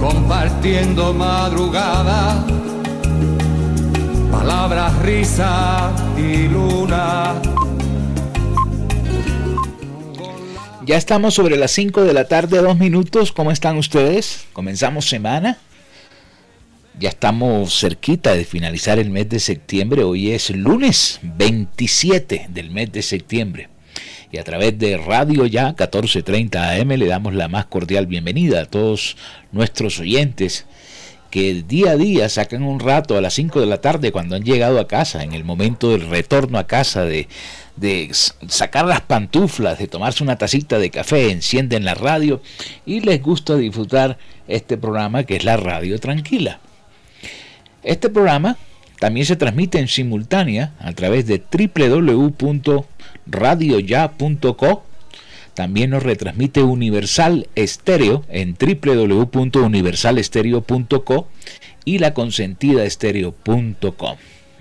compartiendo madrugada, palabras, risa y luna. Ya estamos sobre las 5 de la tarde, dos minutos. ¿Cómo están ustedes? Comenzamos semana. Ya estamos cerquita de finalizar el mes de septiembre. Hoy es lunes 27 del mes de septiembre a través de Radio Ya 1430 AM le damos la más cordial bienvenida a todos nuestros oyentes que día a día sacan un rato a las 5 de la tarde cuando han llegado a casa, en el momento del retorno a casa, de, de sacar las pantuflas, de tomarse una tacita de café, encienden la radio y les gusta disfrutar este programa que es la radio tranquila. Este programa también se transmite en simultánea a través de www.radioya.co. También nos retransmite Universal Estéreo en www.universalestereo.co y la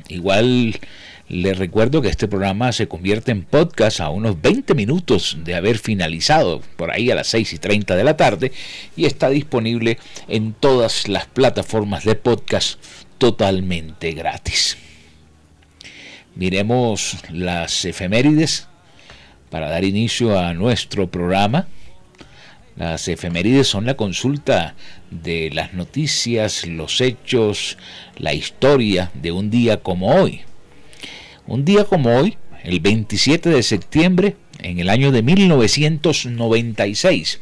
Igual les recuerdo que este programa se convierte en podcast a unos 20 minutos de haber finalizado, por ahí a las 6 y 30 de la tarde, y está disponible en todas las plataformas de podcast totalmente gratis. Miremos las efemérides para dar inicio a nuestro programa. Las efemérides son la consulta de las noticias, los hechos, la historia de un día como hoy. Un día como hoy, el 27 de septiembre, en el año de 1996,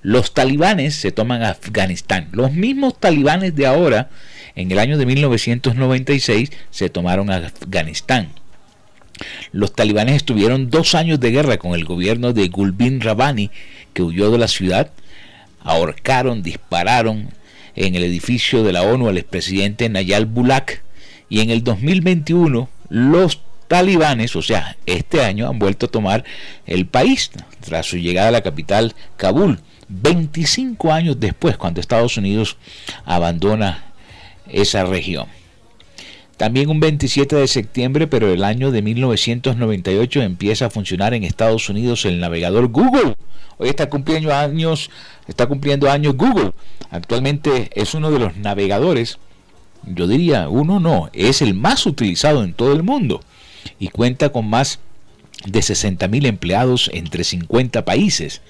los talibanes se toman Afganistán. Los mismos talibanes de ahora en el año de 1996 se tomaron Afganistán. Los talibanes estuvieron dos años de guerra con el gobierno de Gulbin Rabani, que huyó de la ciudad. Ahorcaron, dispararon en el edificio de la ONU al expresidente Nayal Bulak. Y en el 2021 los talibanes, o sea, este año han vuelto a tomar el país tras su llegada a la capital Kabul. 25 años después, cuando Estados Unidos abandona esa región. También un 27 de septiembre, pero el año de 1998 empieza a funcionar en Estados Unidos el navegador Google. Hoy está cumpliendo años, está cumpliendo años Google. Actualmente es uno de los navegadores, yo diría uno no, es el más utilizado en todo el mundo y cuenta con más de 60.000 empleados entre 50 países.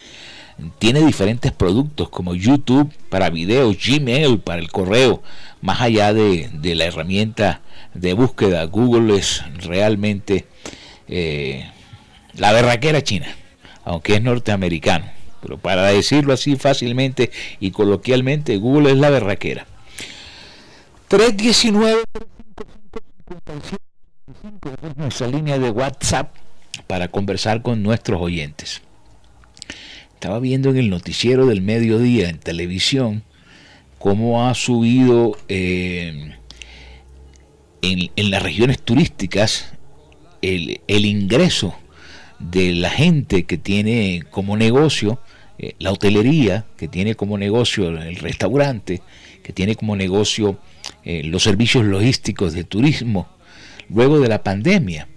Tiene diferentes productos como YouTube para videos, Gmail para el correo, más allá de, la herramienta de búsqueda, Google es realmente eh, la berraquera china, aunque es norteamericano. Pero para decirlo así fácilmente y coloquialmente, Google es la berraquera. 319 es nuestra línea de WhatsApp para conversar con nuestros oyentes. Estaba viendo en el noticiero del mediodía en televisión cómo ha subido eh, en, las regiones turísticas el, ingreso de la gente que tiene como negocio eh, la hotelería, que tiene como negocio el restaurante, que tiene como negocio eh, los servicios logísticos de turismo, luego de la pandemia.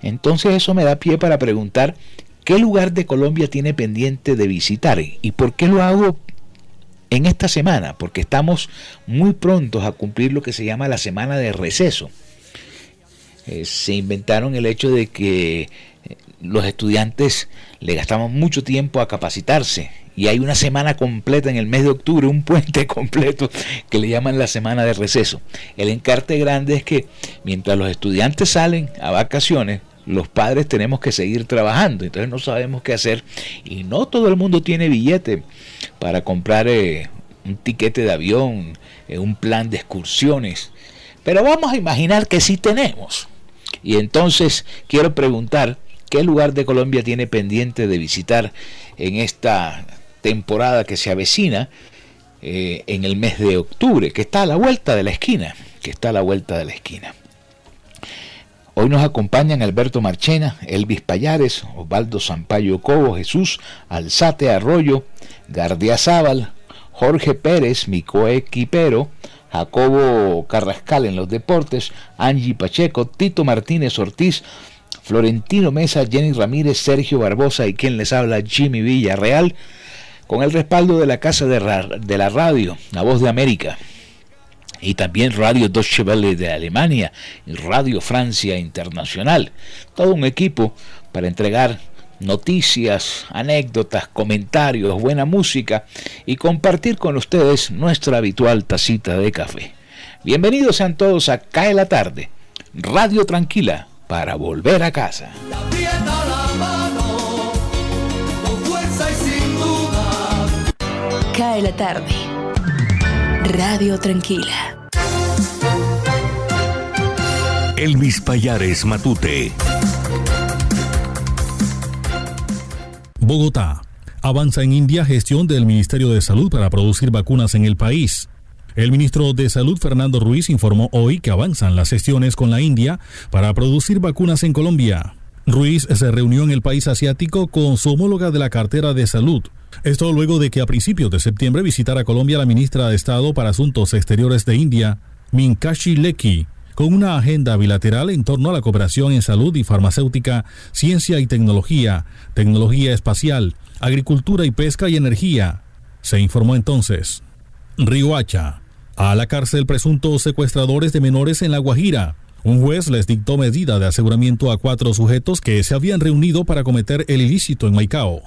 Entonces eso me da pie para preguntar qué lugar de Colombia tiene pendiente de visitar y por qué lo hago en esta semana, porque estamos muy prontos a cumplir lo que se llama la semana de receso. Eh, se inventaron el hecho de que eh, los estudiantes le gastamos mucho tiempo a capacitarse y hay una semana completa en el mes de octubre, un puente completo que le llaman la semana de receso. El encarte grande es que mientras los estudiantes salen a vacaciones, los padres tenemos que seguir trabajando, entonces no sabemos qué hacer y no todo el mundo tiene billete para comprar eh, un tiquete de avión, eh, un plan de excursiones, pero vamos a imaginar que sí tenemos. Y entonces quiero preguntar, ¿qué lugar de Colombia tiene pendiente de visitar en esta temporada que se avecina eh, en el mes de octubre, que está a la vuelta de la esquina, que está a la vuelta de la esquina. Hoy nos acompañan Alberto Marchena, Elvis Payares, Osvaldo Sampaio Cobo, Jesús Alzate Arroyo, Gardia Zaval, Jorge Pérez, Micoe Quipero, Jacobo Carrascal en los deportes, Angie Pacheco, Tito Martínez Ortiz, Florentino Mesa, Jenny Ramírez, Sergio Barbosa y quien les habla Jimmy Villarreal con el respaldo de la Casa de, la Radio, La Voz de América, y también Radio Deutsche Welle de Alemania y Radio Francia Internacional. Todo un equipo para entregar noticias, anécdotas, comentarios, buena música y compartir con ustedes nuestra habitual tacita de café. Bienvenidos sean todos a Cae la Tarde, Radio Tranquila, para volver a casa. Cae la tarde. Radio Tranquila. Elvis Payares Matute. Bogotá. Avanza en India gestión del Ministerio de Salud para producir vacunas en el país. El ministro de Salud, Fernando Ruiz, informó hoy que avanzan las gestiones con la India para producir vacunas en Colombia. Ruiz se reunió en el país asiático con su homóloga de la cartera de salud, esto luego de que a principios de septiembre visitara Colombia la ministra de Estado para Asuntos Exteriores de India, Minkashi Leki, con una agenda bilateral en torno a la cooperación en salud y farmacéutica, ciencia y tecnología, tecnología espacial, agricultura y pesca y energía. Se informó entonces. Riohacha. A la cárcel presuntos secuestradores de menores en La Guajira. Un juez les dictó medida de aseguramiento a cuatro sujetos que se habían reunido para cometer el ilícito en Maicao.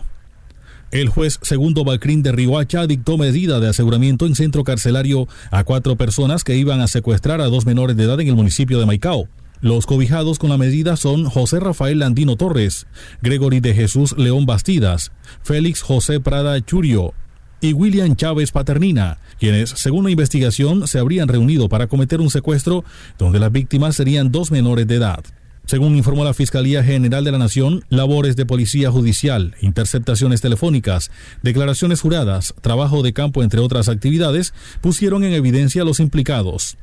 El juez segundo Bacrín de Riohacha dictó medida de aseguramiento en centro carcelario a cuatro personas que iban a secuestrar a dos menores de edad en el municipio de Maicao. Los cobijados con la medida son José Rafael Landino Torres, Gregory de Jesús León Bastidas, Félix José Prada Churio y William Chávez Paternina, quienes, según la investigación, se habrían reunido para cometer un secuestro donde las víctimas serían dos menores de edad. Según informó la Fiscalía General de la Nación, labores de policía judicial, interceptaciones telefónicas, declaraciones juradas, trabajo de campo, entre otras actividades, pusieron en evidencia a los implicados.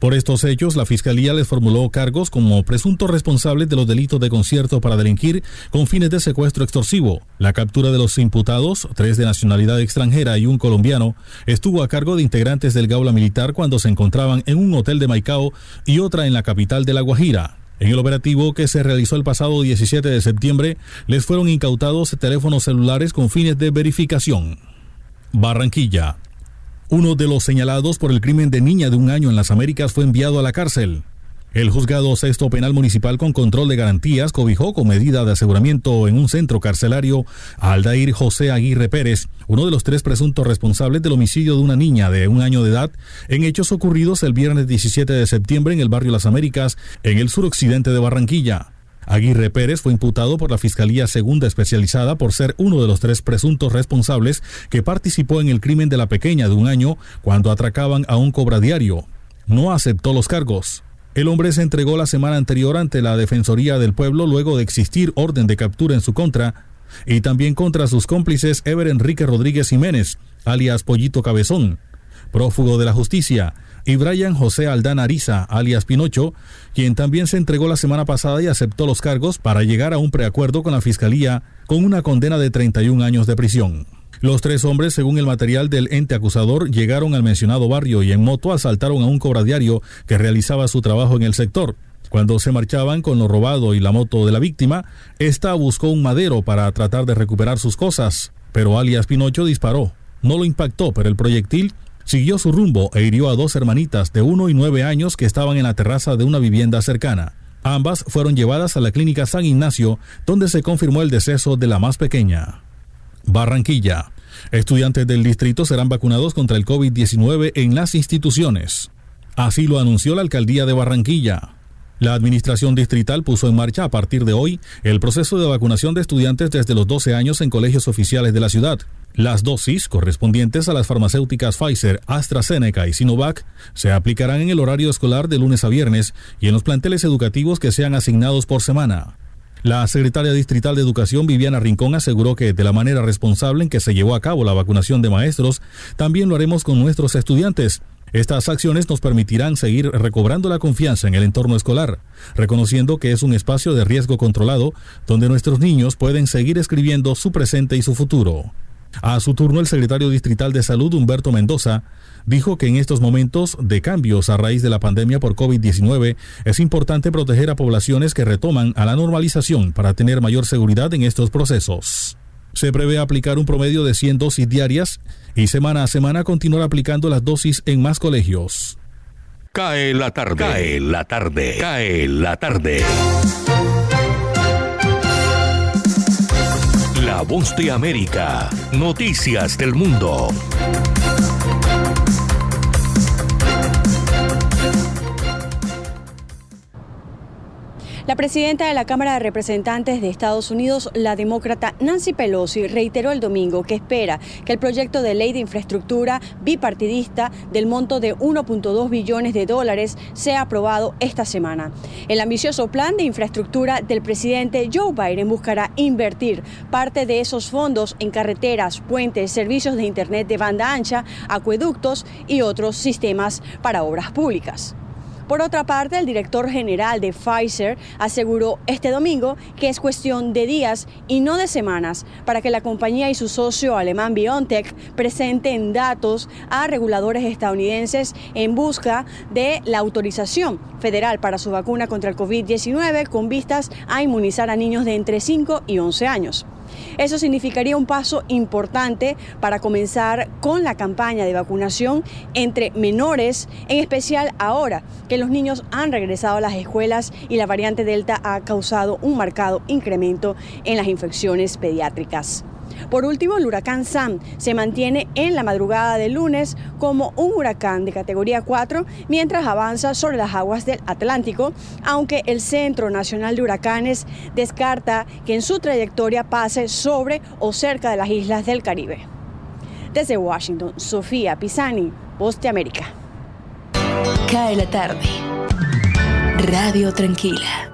Por estos hechos, la Fiscalía les formuló cargos como presuntos responsables de los delitos de concierto para delinquir con fines de secuestro extorsivo. La captura de los imputados, tres de nacionalidad extranjera y un colombiano, estuvo a cargo de integrantes del Gaula Militar cuando se encontraban en un hotel de Maicao y otra en la capital de La Guajira. En el operativo que se realizó el pasado 17 de septiembre, les fueron incautados teléfonos celulares con fines de verificación. Barranquilla. Uno de los señalados por el crimen de niña de un año en las Américas fue enviado a la cárcel. El juzgado sexto penal municipal con control de garantías cobijó con medida de aseguramiento en un centro carcelario a Aldair José Aguirre Pérez, uno de los tres presuntos responsables del homicidio de una niña de un año de edad en hechos ocurridos el viernes 17 de septiembre en el barrio Las Américas, en el suroccidente de Barranquilla. Aguirre Pérez fue imputado por la Fiscalía Segunda Especializada por ser uno de los tres presuntos responsables que participó en el crimen de la pequeña de un año cuando atracaban a un cobradiario. No aceptó los cargos. El hombre se entregó la semana anterior ante la Defensoría del Pueblo luego de existir orden de captura en su contra y también contra sus cómplices Ever Enrique Rodríguez Jiménez, alias Pollito Cabezón, prófugo de la justicia, y Brian José Aldán Ariza, alias Pinocho, quien también se entregó la semana pasada y aceptó los cargos para llegar a un preacuerdo con la Fiscalía con una condena de 31 años de prisión. Los tres hombres, según el material del ente acusador, llegaron al mencionado barrio y en moto asaltaron a un cobradiario que realizaba su trabajo en el sector. Cuando se marchaban con lo robado y la moto de la víctima, ésta buscó un madero para tratar de recuperar sus cosas, pero alias Pinocho disparó. No lo impactó, pero el proyectil siguió su rumbo e hirió a dos hermanitas de uno y nueve años que estaban en la terraza de una vivienda cercana. Ambas fueron llevadas a la clínica San Ignacio, donde se confirmó el deceso de la más pequeña. Barranquilla. Estudiantes del distrito serán vacunados contra el COVID-19 en las instituciones. Así lo anunció la alcaldía de Barranquilla. La Administración Distrital puso en marcha a partir de hoy el proceso de vacunación de estudiantes desde los 12 años en colegios oficiales de la ciudad. Las dosis correspondientes a las farmacéuticas Pfizer, AstraZeneca y Sinovac se aplicarán en el horario escolar de lunes a viernes y en los planteles educativos que sean asignados por semana. La secretaria distrital de Educación, Viviana Rincón, aseguró que de la manera responsable en que se llevó a cabo la vacunación de maestros, también lo haremos con nuestros estudiantes estas acciones nos permitirán seguir recobrando la confianza en el entorno escolar, reconociendo que es un espacio de riesgo controlado donde nuestros niños pueden seguir escribiendo su presente y su futuro. A su turno, el secretario distrital de Salud, Humberto Mendoza, dijo que en estos momentos de cambios a raíz de la pandemia por COVID-19 es importante proteger a poblaciones que retoman a la normalización para tener mayor seguridad en estos procesos. Se prevé aplicar un promedio de 100 dosis diarias y semana a semana continuar aplicando las dosis en más colegios. Cae la tarde. Cae la tarde. Cae la tarde. La voz de América. Noticias del mundo. La presidenta de la Cámara de Representantes de Estados Unidos, la demócrata Nancy Pelosi, reiteró el domingo que espera que el proyecto de ley de infraestructura bipartidista del monto de 1.2 billones de dólares sea aprobado esta semana. El ambicioso plan de infraestructura del presidente Joe Biden buscará invertir parte de esos fondos en carreteras, puentes, servicios de Internet de banda ancha, acueductos y otros sistemas para obras públicas. Por otra parte, el director general de Pfizer aseguró este domingo que es cuestión de días y no de semanas para que la compañía y su socio alemán BioNTech presenten datos a reguladores estadounidenses en busca de la autorización federal para su vacuna contra el COVID-19 con vistas a inmunizar a niños de entre 5 y 11 años. Eso significaría un paso importante para comenzar con la campaña de vacunación entre menores, en especial ahora que los niños han regresado a las escuelas y la variante Delta ha causado un marcado incremento en las infecciones pediátricas. Por último, el huracán Sam se mantiene en la madrugada del lunes como un huracán de categoría 4 mientras avanza sobre las aguas del Atlántico, aunque el Centro Nacional de Huracanes descarta que en su trayectoria pase sobre o cerca de las islas del Caribe. Desde Washington, Sofía Pisani, Voz de América. Cae la tarde. Radio Tranquila.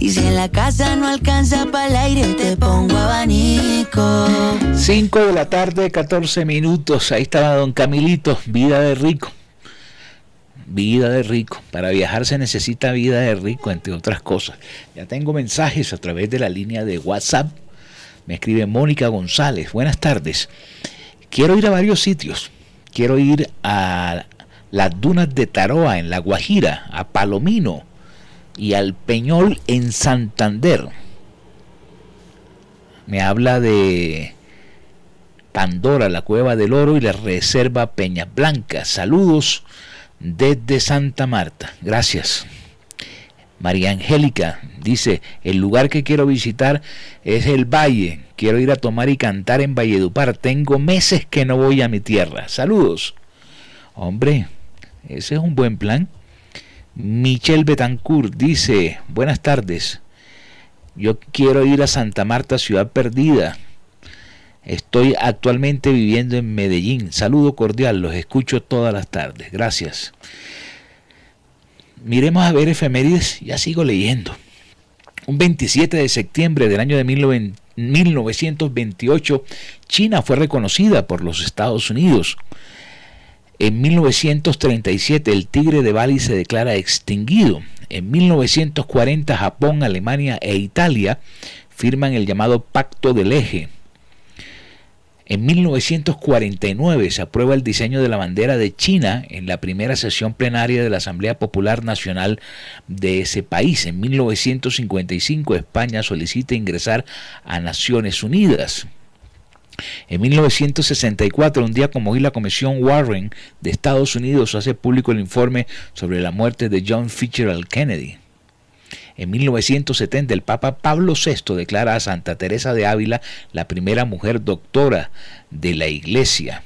Y si en la casa no alcanza para el aire, te pongo abanico. 5 de la tarde, 14 minutos. Ahí estaba don Camilito, vida de rico. Vida de rico. Para viajar se necesita vida de rico, entre otras cosas. Ya tengo mensajes a través de la línea de WhatsApp. Me escribe Mónica González. Buenas tardes. Quiero ir a varios sitios. Quiero ir a las dunas de Taroa en La Guajira, a Palomino, y al Peñol en Santander. Me habla de Pandora, la Cueva del Oro y la Reserva Peñas Blancas. Saludos desde Santa Marta. Gracias. María Angélica dice, el lugar que quiero visitar es el Valle. Quiero ir a tomar y cantar en Valledupar. Tengo meses que no voy a mi tierra. Saludos. Hombre, Ese es un buen plan. Michelle Betancourt dice, buenas tardes. Yo quiero ir a Santa Marta, ciudad perdida. Estoy actualmente viviendo en Medellín. Saludo cordial, los escucho todas las tardes. Gracias. Miremos a ver efemérides, ya sigo leyendo. Un 27 de septiembre del año de 1928, China fue reconocida por los Estados Unidos. En 1937 el tigre de Bali se declara extinguido. En 1940 Japón, Alemania e Italia firman el llamado Pacto del Eje. En 1949 se aprueba el diseño de la bandera de China en la primera sesión plenaria de la Asamblea Popular Nacional de ese país. En 1955 España solicita ingresar a Naciones Unidas. En 1964, un día como hoy, la Comisión Warren de Estados Unidos hace público el informe sobre la muerte de John Fitzgerald Kennedy. En 1970, el Papa Pablo VI declara a Santa Teresa de Ávila la primera mujer doctora de la Iglesia.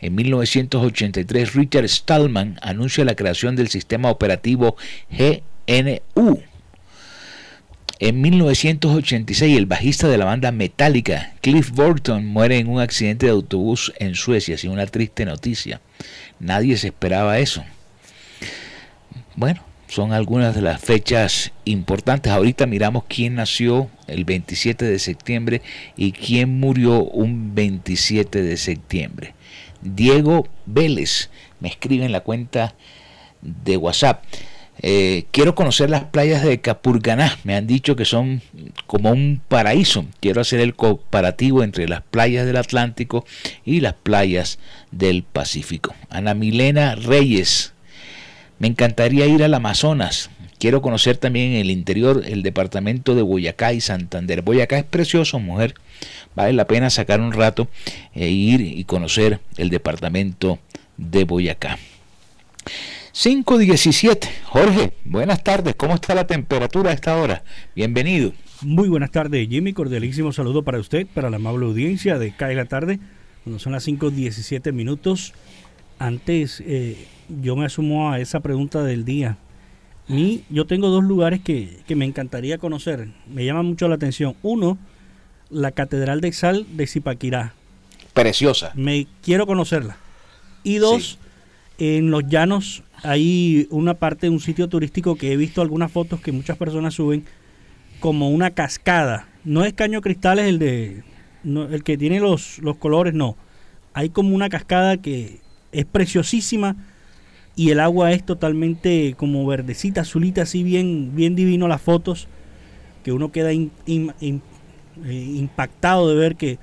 En 1983, Richard Stallman anuncia la creación del sistema operativo GNU. En 1986, el bajista de la banda Metallica, Cliff Burton, muere en un accidente de autobús en Suecia, sin una triste noticia. Nadie se esperaba eso. Bueno, son algunas de las fechas importantes. Ahorita miramos quién nació el 27 de septiembre y quién murió un 27 de septiembre. Diego Vélez me escribe en la cuenta de WhatsApp. Eh, quiero conocer las playas de Capurganá. Me han dicho que son como un paraíso. Quiero hacer el comparativo entre las playas del Atlántico y las playas del Pacífico. Ana Milena Reyes. Me encantaría ir al Amazonas. Quiero conocer también el interior, el departamento de Boyacá y Santander. Boyacá es precioso, mujer. Vale la pena sacar un rato e ir y conocer el departamento de Boyacá. 5.17. Jorge, buenas tardes. ¿Cómo está la temperatura a esta hora? Bienvenido. Muy buenas tardes, Jimmy. Cordialísimo saludo para usted, para la amable audiencia de CAE la tarde, cuando son las 5.17 minutos. Antes, eh, yo me asumo a esa pregunta del día. Y yo tengo dos lugares que, que me encantaría conocer. Me llama mucho la atención. Uno, la Catedral de Sal de Zipaquirá. Preciosa. Me quiero conocerla. Y dos, en los llanos hay una parte de un sitio turístico que he visto algunas fotos que muchas personas suben como una cascada. No es caño cristal, es el de el que tiene los, los colores, no. Hay como una cascada que es preciosísima y el agua es totalmente como verdecita, azulita, así bien, bien divino las fotos, que uno queda eh, impactado de ver que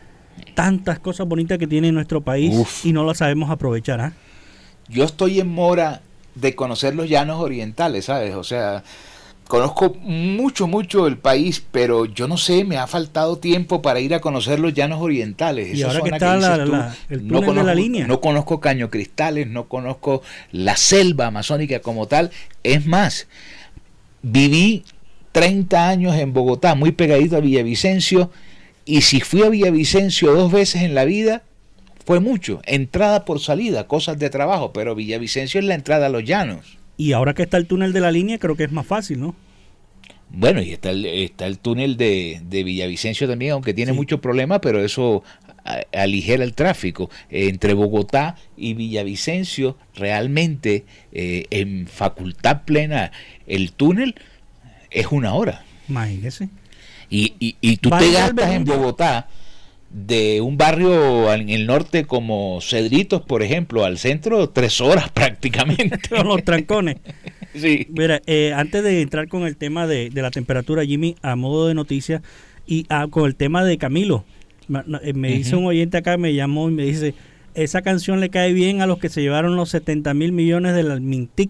tantas cosas bonitas que tiene nuestro país y no las sabemos aprovechar. ¿ah? Yo estoy en mora de conocer los llanos orientales, ¿sabes? O sea, conozco mucho, mucho el país, pero yo no sé, me ha faltado tiempo para ir a conocer los llanos orientales. Y ahora que está el túnel de la línea. No conozco Caño Cristales, no conozco la selva amazónica como tal. Es más, viví 30 años en Bogotá, muy pegadito a Villavicencio, y si fui a Villavicencio dos veces en la vida, fue mucho. Entrada por salida, cosas de trabajo, pero Villavicencio es la entrada a los llanos. Y ahora que está el túnel de la línea, creo que es más fácil, ¿no? Bueno, y está el, está el túnel de, Villavicencio también, aunque tiene muchos problemas, pero eso aligera el tráfico. entre Bogotá y Villavicencio, realmente eh, en facultad plena, el túnel es una hora. Imagínese. Y, y, y tú te gastas en Bogotá de un barrio en el norte como Cedritos, por ejemplo, al centro, tres horas prácticamente. Con los trancones. Sí. Mira, eh, antes de entrar con el tema de, la temperatura, Jimmy, a modo de noticia, y ah, con el tema de Camilo, me, eh, dice un oyente acá, me llamó y me dice, esa canción le cae bien a los que se llevaron los 70 mil millones del Mintic.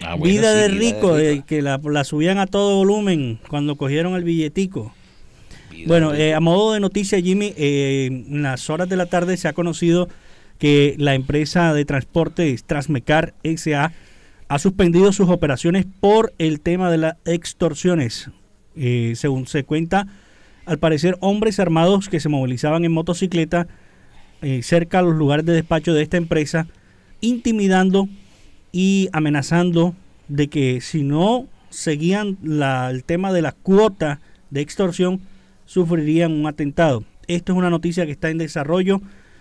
Ah, vida, de rico, que la, la subían a todo volumen cuando cogieron el billetico. Bueno, eh, a modo de noticia, Jimmy, eh, en las horas de la tarde se ha conocido que la empresa de transporte Transmecar SA ha suspendido sus operaciones por el tema de las extorsiones. Eh, según se cuenta, al parecer hombres armados que se movilizaban en motocicleta cerca a los lugares de despacho de esta empresa, intimidando y amenazando de que si no seguían la, el tema de la cuota de extorsión, sufrirían un atentado. Esto es una noticia que está en desarrollo.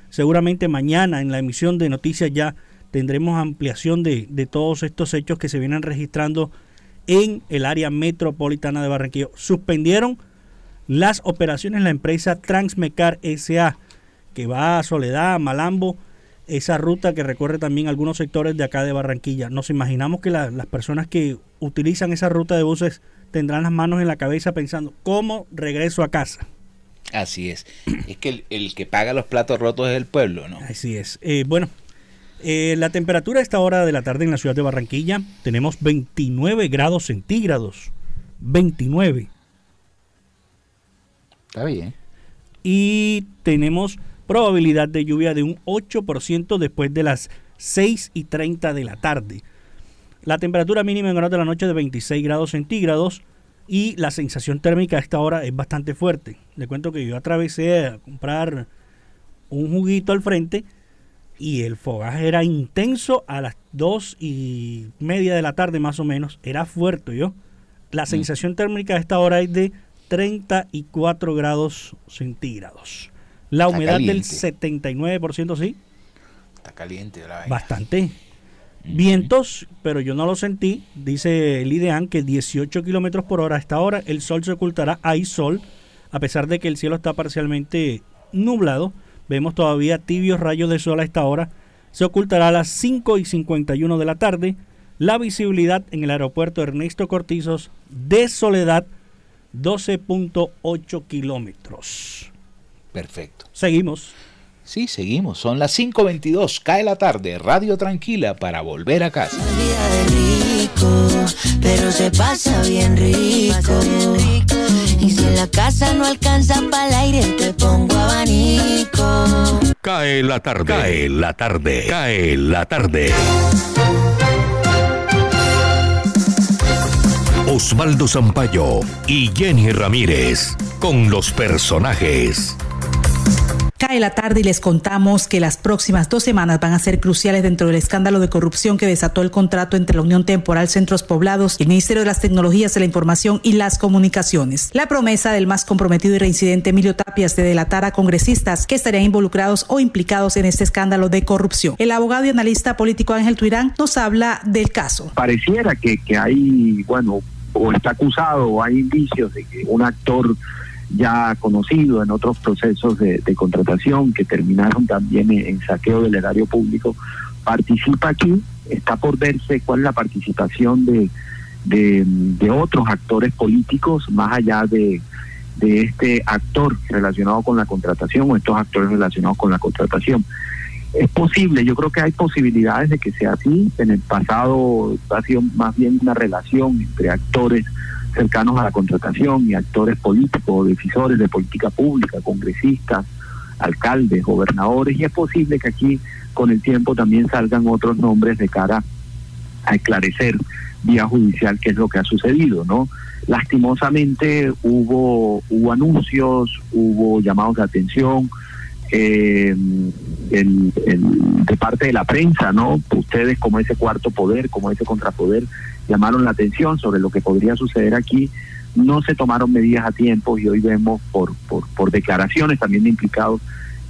Seguramente mañana en la emisión de noticias ya tendremos ampliación de, de todos estos hechos que se vienen registrando en el área metropolitana de Barranquilla. Suspendieron las operaciones la empresa Transmecar SA, que va a Soledad, a Malambo, esa ruta que recorre también algunos sectores de acá de Barranquilla. Nos imaginamos que las personas que utilizan esa ruta de buses tendrán las manos en la cabeza pensando, ¿cómo regreso a casa? Así es. Es que el, que paga los platos rotos es el pueblo, ¿no? Así es. Eh, bueno, eh, la temperatura a esta hora de la tarde en la ciudad de Barranquilla tenemos 29 grados centígrados. 29. Está bien. Y tenemos probabilidad de lluvia de un 8% después de las 6 y 30 de la tarde. La temperatura mínima en horas de la noche de 26 grados centígrados y la sensación térmica a esta hora es bastante fuerte. Le cuento que yo atravesé a comprar un juguito al frente y el fogaje era intenso a las 2 y media de la tarde más o menos. Era fuerte yo. La mm. sensación térmica a esta hora es de 34 grados centígrados. La humedad del 79%, sí. Está caliente la Bastante. Vientos, pero yo no lo sentí. Dice el IDEAN que 18 kilómetros por hora a esta hora. El sol se ocultará. Hay sol. A pesar de que el cielo está parcialmente nublado. Vemos todavía tibios rayos de sol a esta hora. Se ocultará a las 5 y 51 de la tarde. La visibilidad en el aeropuerto Ernesto Cortizos de Soledad, 12.8 kilómetros. Perfecto. Seguimos. Sí, seguimos. Son las 5.22. Cae la tarde. Radio tranquila para volver a casa. Rico, pero se pasa bien rico. Y si en la casa no alcanza para el aire, te pongo abanico. Cae la tarde. Cae la tarde. Cae la tarde. Osvaldo Zampayo y Jenny Ramírez con los personajes Cae la tarde y les contamos que las próximas dos semanas van a ser cruciales dentro del escándalo de corrupción que desató el contrato entre la Unión Temporal Centros Poblados y el Ministerio de las Tecnologías de la Información y las Comunicaciones. La promesa del más comprometido y reincidente Emilio Tapias de delatar a congresistas que estarían involucrados o implicados en este escándalo de corrupción. El abogado y analista político Ángel Tuirán nos habla del caso. Pareciera que, que hay, bueno, o está acusado o hay indicios de que un actor ya conocido en otros procesos de, contratación que terminaron también en, saqueo del erario público, participa aquí. Está por verse cuál es la participación de, otros actores políticos más allá de este actor relacionado con la contratación o estos actores relacionados con la contratación. Es posible, yo creo que hay posibilidades de que sea así. En el pasado ha sido más bien una relación entre actores cercanos a la contratación y actores políticos, decisores de política pública, congresistas, alcaldes, gobernadores, y es posible que aquí con el tiempo también salgan otros nombres de cara a esclarecer vía judicial qué es lo que ha sucedido, ¿no? Lastimosamente hubo, hubo anuncios, hubo llamados de atención, eh, de parte de la prensa, ¿no? Ustedes como ese cuarto poder, como ese contrapoder, llamaron la atención sobre lo que podría suceder aquí. No se tomaron medidas a tiempo y hoy vemos por, por, por declaraciones también de implicados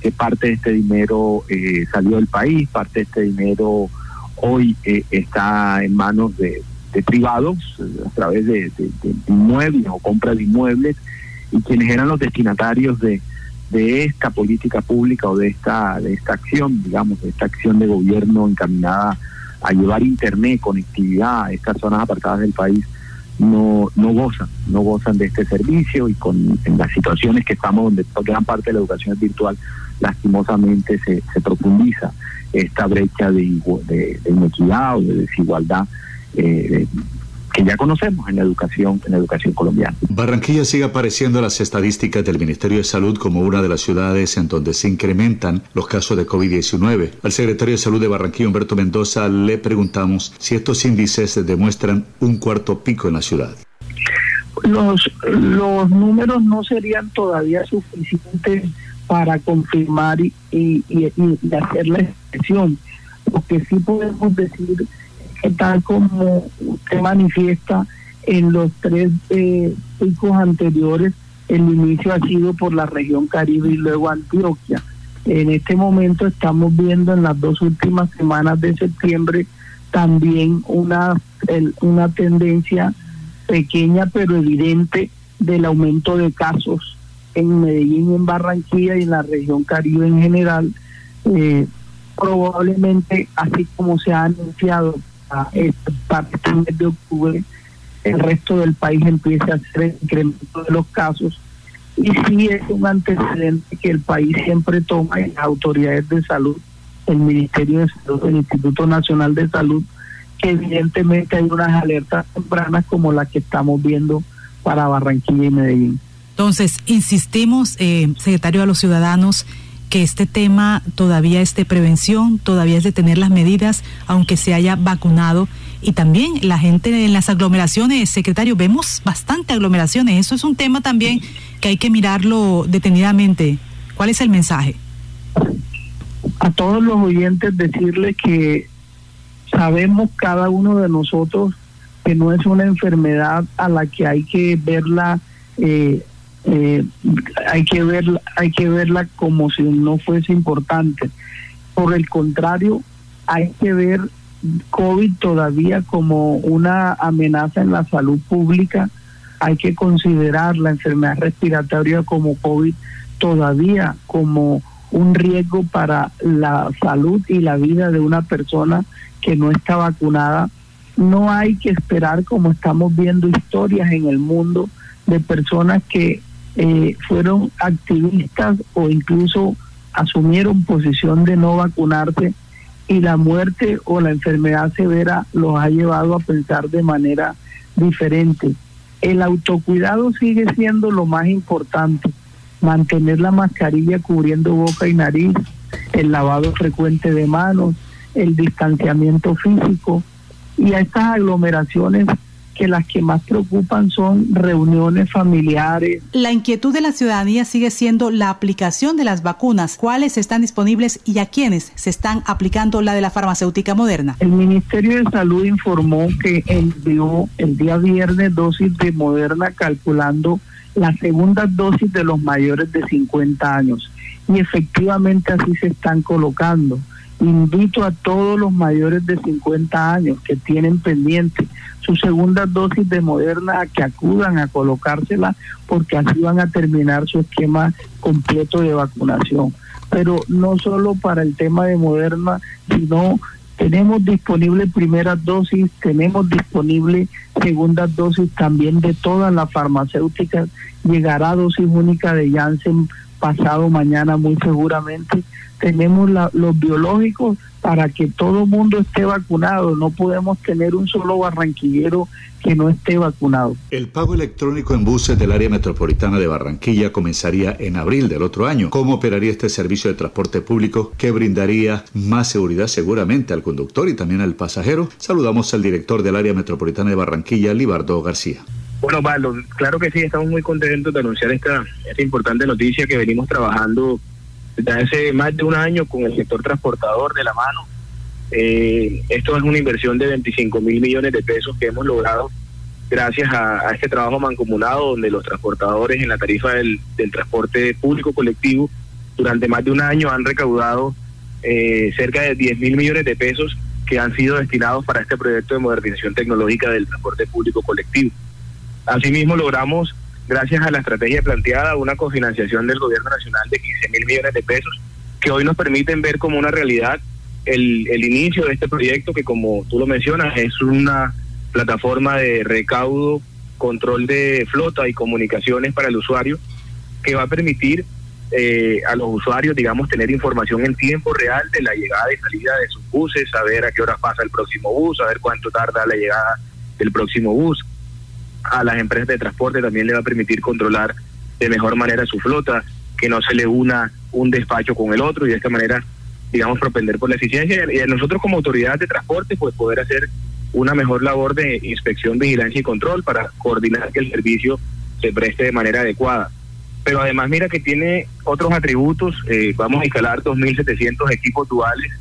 que parte de este dinero eh, salió del país, parte de este dinero hoy eh, está en manos de, privados a través de, de, inmuebles o compra de inmuebles y quienes eran los destinatarios de, de esta política pública o de esta de esta acción, digamos, de esta acción de gobierno encaminada a llevar internet, conectividad a estas zonas apartadas del país, no, no gozan, no gozan de este servicio y con en las situaciones que estamos donde gran parte de la educación es virtual, lastimosamente se, profundiza esta brecha de, de, inequidad o de desigualdad eh, que ya conocemos en la educación, en la educación colombiana. Barranquilla sigue apareciendo en las estadísticas del Ministerio de Salud como una de las ciudades en donde se incrementan los casos de COVID-19. Al secretario de Salud de Barranquilla, Humberto Mendoza, le preguntamos si estos índices demuestran un cuarto pico en la ciudad. Los, los números no serían todavía suficientes para confirmar y, y, y hacer la expresión. Lo que sí podemos decir tal como se manifiesta en los tres eh, picos anteriores, el inicio ha sido por la región Caribe y luego Antioquia. En este momento estamos viendo en las dos últimas semanas de septiembre también una, una tendencia pequeña pero evidente del aumento de casos en Medellín, en Barranquilla y en la región Caribe en general. Eh, probablemente, así como se ha anunciado para este mes de octubre, el resto del país empiece a hacer el incremento de los casos. Y sí es un antecedente que el país siempre toma en las autoridades de salud, el Ministerio de Salud, el Instituto Nacional de Salud, que evidentemente hay unas alertas tempranas como las que estamos viendo para Barranquilla y Medellín. Entonces, insistimos, eh, secretario, a los ciudadanos que este tema todavía es de prevención, todavía es de tener las medidas, aunque se haya vacunado. Y también la gente en las aglomeraciones, secretario, vemos bastante aglomeraciones. Eso es un tema también que hay que mirarlo detenidamente. ¿Cuál es el mensaje? A todos los oyentes decirles que sabemos cada uno de nosotros que no es una enfermedad a la que hay que verla eh, eh, hay que verla, hay que verla como si no fuese importante. Por el contrario, hay que ver COVID todavía como una amenaza en la salud pública. Hay que considerar la enfermedad respiratoria como COVID todavía como un riesgo para la salud y la vida de una persona que no está vacunada. No hay que esperar, como estamos viendo historias en el mundo, de personas que eh, fueron activistas o incluso asumieron posición de no vacunarse y la muerte o la enfermedad severa los ha llevado a pensar de manera diferente. El autocuidado sigue siendo lo más importante, mantener la mascarilla cubriendo boca y nariz, el lavado frecuente de manos, el distanciamiento físico y a estas aglomeraciones que las que más preocupan son reuniones familiares. La inquietud de la ciudadanía sigue siendo la aplicación de las vacunas. ¿Cuáles están disponibles y a quiénes se están aplicando la de la farmacéutica moderna? El Ministerio de Salud informó que envió el día viernes dosis de Moderna calculando la segunda dosis de los mayores de 50 años. Y efectivamente así se están colocando. Invito a todos los mayores de 50 años que tienen pendiente su segunda dosis de Moderna a que acudan a colocársela porque así van a terminar su esquema completo de vacunación. Pero no solo para el tema de Moderna, sino tenemos disponible primeras dosis, tenemos disponible segundas dosis también de todas las farmacéuticas, llegará dosis única de Janssen pasado mañana muy seguramente tenemos los biológicos para que todo mundo esté vacunado. No podemos tener un solo barranquillero que no esté vacunado. El pago electrónico en buses del área metropolitana de Barranquilla comenzaría en abril del otro año. ¿Cómo operaría este servicio de transporte público que brindaría más seguridad seguramente al conductor y también al pasajero? Saludamos al director del área metropolitana de Barranquilla, Libardo García. Bueno, Pablo, claro que sí, estamos muy contentos de anunciar esta, esta importante noticia que venimos trabajando desde hace más de un año con el sector transportador de la mano. Eh, esto es una inversión de 25 mil millones de pesos que hemos logrado gracias a, este trabajo mancomunado donde los transportadores en la tarifa del, transporte público colectivo durante más de un año han recaudado eh, cerca de 10 mil millones de pesos que han sido destinados para este proyecto de modernización tecnológica del transporte público colectivo. Asimismo, logramos gracias a la estrategia planteada, una cofinanciación del gobierno nacional de 15 mil millones de pesos, que hoy nos permiten ver como una realidad el, el inicio de este proyecto, que como tú lo mencionas, es una plataforma de recaudo, control de flota y comunicaciones para el usuario, que va a permitir eh, a los usuarios, digamos, tener información en tiempo real de la llegada y salida de sus buses, saber a qué hora pasa el próximo bus, saber cuánto tarda la llegada del próximo bus, a las empresas de transporte también le va a permitir controlar de mejor manera su flota, que no se le una un despacho con el otro y de esta manera, digamos, propender por la eficiencia y a nosotros como autoridad de transporte, pues poder hacer una mejor labor de inspección, vigilancia y control para coordinar que el servicio se preste de manera adecuada. Pero además mira que tiene otros atributos, eh, vamos a instalar 2.700 equipos duales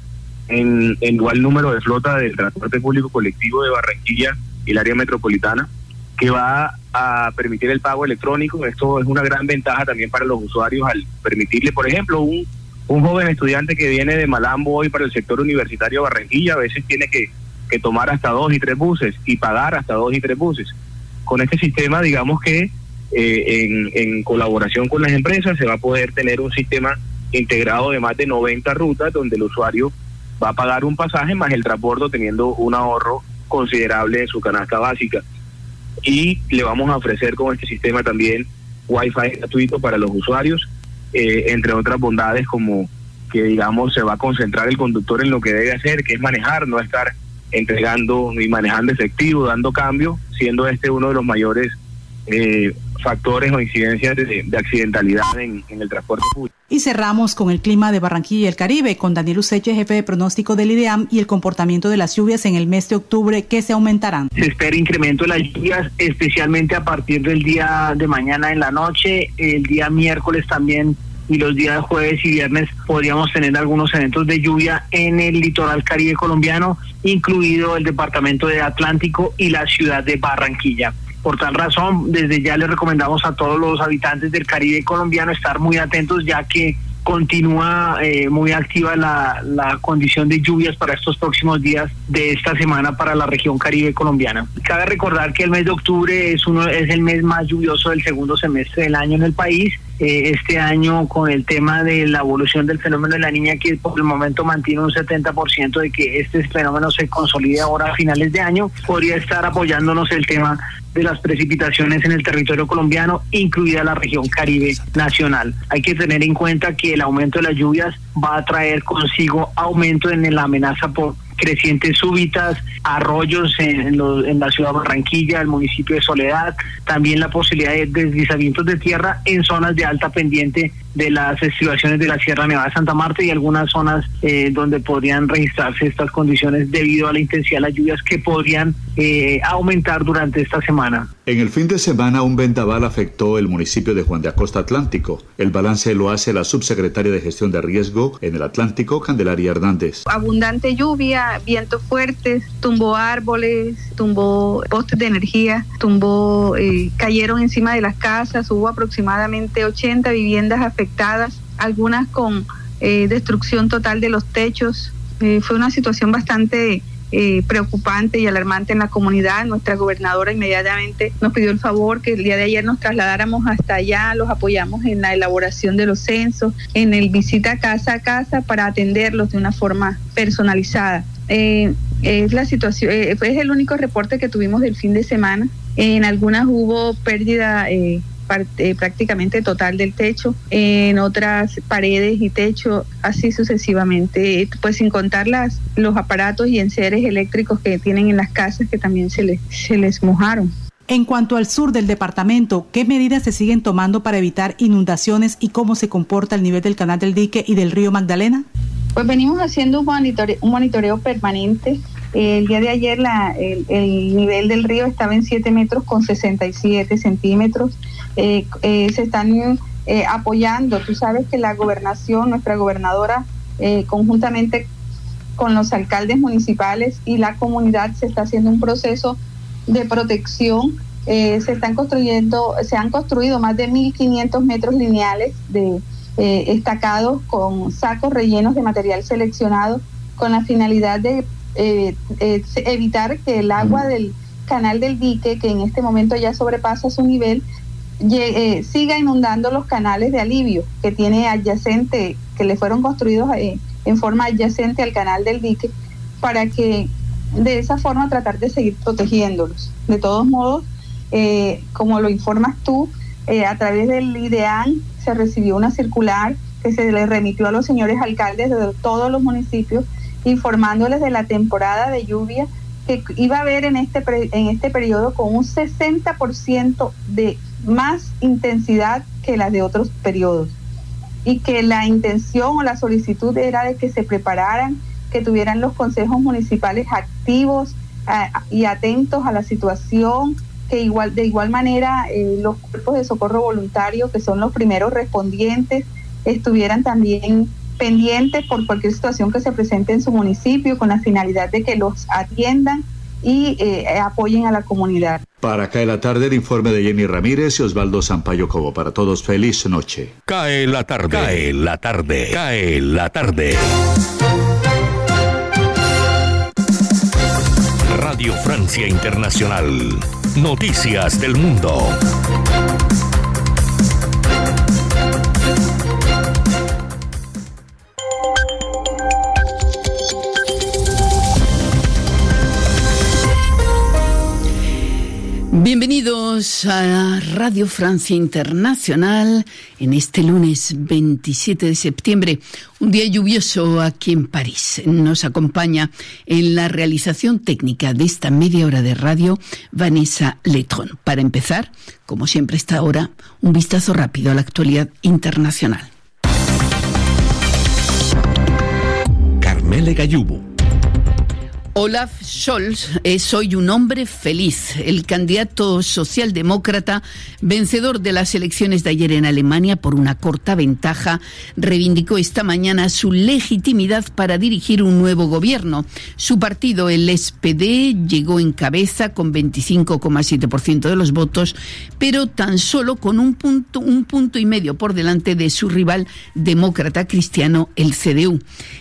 en, igual número de flota del transporte público colectivo de Barranquilla y el área metropolitana, que va a permitir el pago electrónico. Esto es una gran ventaja también para los usuarios al permitirle, por ejemplo, un, un joven estudiante que viene de Malambo hoy para el sector universitario Barranquilla, a veces tiene que, que tomar hasta dos y tres buses y pagar hasta dos y tres buses. Con este sistema, digamos que eh, en, en colaboración con las empresas se va a poder tener un sistema integrado de más de 90 rutas donde el usuario va a pagar un pasaje más el transporte teniendo un ahorro considerable en su canasta básica. Y le vamos a ofrecer con este sistema también Wi-Fi gratuito para los usuarios, eh, entre otras bondades como que digamos se va a concentrar el conductor en lo que debe hacer, que es manejar, no estar entregando y manejando efectivo, dando cambio, siendo este uno de los mayores eh, factores o incidencias de, accidentalidad en, el transporte público. Y cerramos con el clima de Barranquilla y el Caribe, con Daniel Useche, jefe de pronóstico del IDEAM, y el comportamiento de las lluvias en el mes de octubre que se aumentarán. Se espera incremento de las lluvias, especialmente a partir del día de mañana en la noche, el día miércoles también y los días jueves y viernes podríamos tener algunos eventos de lluvia en el litoral caribe colombiano, incluido el departamento de Atlántico y la ciudad de Barranquilla. Por tal razón, desde ya le recomendamos a todos los habitantes del Caribe colombiano estar muy atentos ya que continúa eh, muy activa la, la, condición de lluvias para estos próximos días de esta semana para la región caribe colombiana. Cabe recordar que el mes de octubre es uno es el mes más lluvioso del segundo semestre del año en el país eh, este año con el tema de la evolución del fenómeno de la niña que por el momento mantiene un 70% de que este fenómeno se consolide ahora a finales de año, podría estar apoyándonos el tema de las precipitaciones en el territorio colombiano, incluida la región caribe nacional. Hay que tener en cuenta que el aumento de las lluvias va a traer consigo aumento en la amenaza por crecientes súbitas, arroyos en, en, la ciudad de Barranquilla, el municipio de Soledad, también la posibilidad de deslizamientos de tierra en zonas de alta pendiente de las estribaciones de la Sierra Nevada de Santa Marta y algunas zonas eh, donde podrían registrarse estas condiciones debido a la intensidad de las lluvias que podrían eh, aumentar durante esta semana. En el fin de semana un vendaval afectó el municipio de Juan de Acosta Atlántico. El balance lo hace la subsecretaria de Gestión de Riesgo en el Atlántico, Candelaria Hernández. Abundante lluvia, vientos fuertes, tumbó árboles, tumbó postes de energía, tumbó, eh, cayeron encima de las casas, hubo aproximadamente 80 viviendas afectadas algunas con eh, destrucción total de los techos. Eh, fue una situación bastante eh, preocupante y alarmante en la comunidad. Nuestra gobernadora inmediatamente nos pidió el favor que el día de ayer nos trasladáramos hasta allá, los apoyamos en la elaboración de los censos, en el visita casa a casa para atenderlos de una forma personalizada. es la situación, es el único reporte que tuvimos del fin de semana. En algunas hubo pérdida eh, prácticamente total del techo, en otras paredes y techo, así sucesivamente, pues sin contar las, los aparatos y enseres eléctricos que tienen en las casas que también se les, se les mojaron. En cuanto al sur del departamento, ¿qué medidas se siguen tomando para evitar inundaciones y cómo se comporta el nivel del canal del dique y del río Magdalena? Pues venimos haciendo un monitoreo, un monitoreo permanente el día de ayer la, el, nivel del río estaba en 7 metros con 67 centímetros. Eh, eh, se están eh, apoyando. Tú sabes que la gobernación, nuestra gobernadora, conjuntamente con los alcaldes municipales y la comunidad, se está haciendo un proceso de protección. se están construyendo, se han construido más de 1.500 metros lineales de estacados con sacos rellenos de material seleccionado con la finalidad de eh, eh, evitar que el agua del canal del dique, que en este momento ya sobrepasa su nivel, eh, siga inundando los canales de alivio que tiene adyacente, que le fueron construidos en forma adyacente al canal del dique, para que de esa forma tratar de seguir protegiéndolos. De todos modos, como lo informas tú, a través del IDEAN se recibió una circular que se le remitió a los señores alcaldes de todos los municipios informándoles de la temporada de lluvia que iba a haber en este, en este periodo con un 60% de más intensidad que las de otros periodos. Y que la intención o la solicitud era de que se prepararan, que tuvieran los consejos municipales activos y atentos a la situación, que igual de igual manera eh, los cuerpos de socorro voluntario, que son los primeros respondientes, estuvieran también pendientes por cualquier situación que se presente en su municipio con la finalidad de que los atiendan y eh, apoyen a la comunidad. Para Cae la tarde, el informe de Jenny Ramírez y Osvaldo Sampaio Cobo. Para todos, feliz noche. Cae la tarde. Cae la tarde. Cae la tarde. Radio Francia Internacional. Noticias del Mundo. Bienvenidos a Radio Francia Internacional en este lunes 27 de septiembre, un día lluvioso aquí en París. Nos acompaña en la realización técnica de esta media hora de radio Vanessa Letron. Para empezar, como siempre esta hora, un vistazo rápido a la actualidad internacional. Carmele Gallubo Olaf Scholz es hoy un hombre feliz. El candidato socialdemócrata, vencedor de las elecciones de ayer en Alemania por una corta ventaja, reivindicó esta mañana su legitimidad para dirigir un nuevo gobierno. Su partido, el SPD, llegó en cabeza con 25,7% de los votos, pero tan solo con un punto, un punto y medio por delante de su rival demócrata cristiano, el CDU.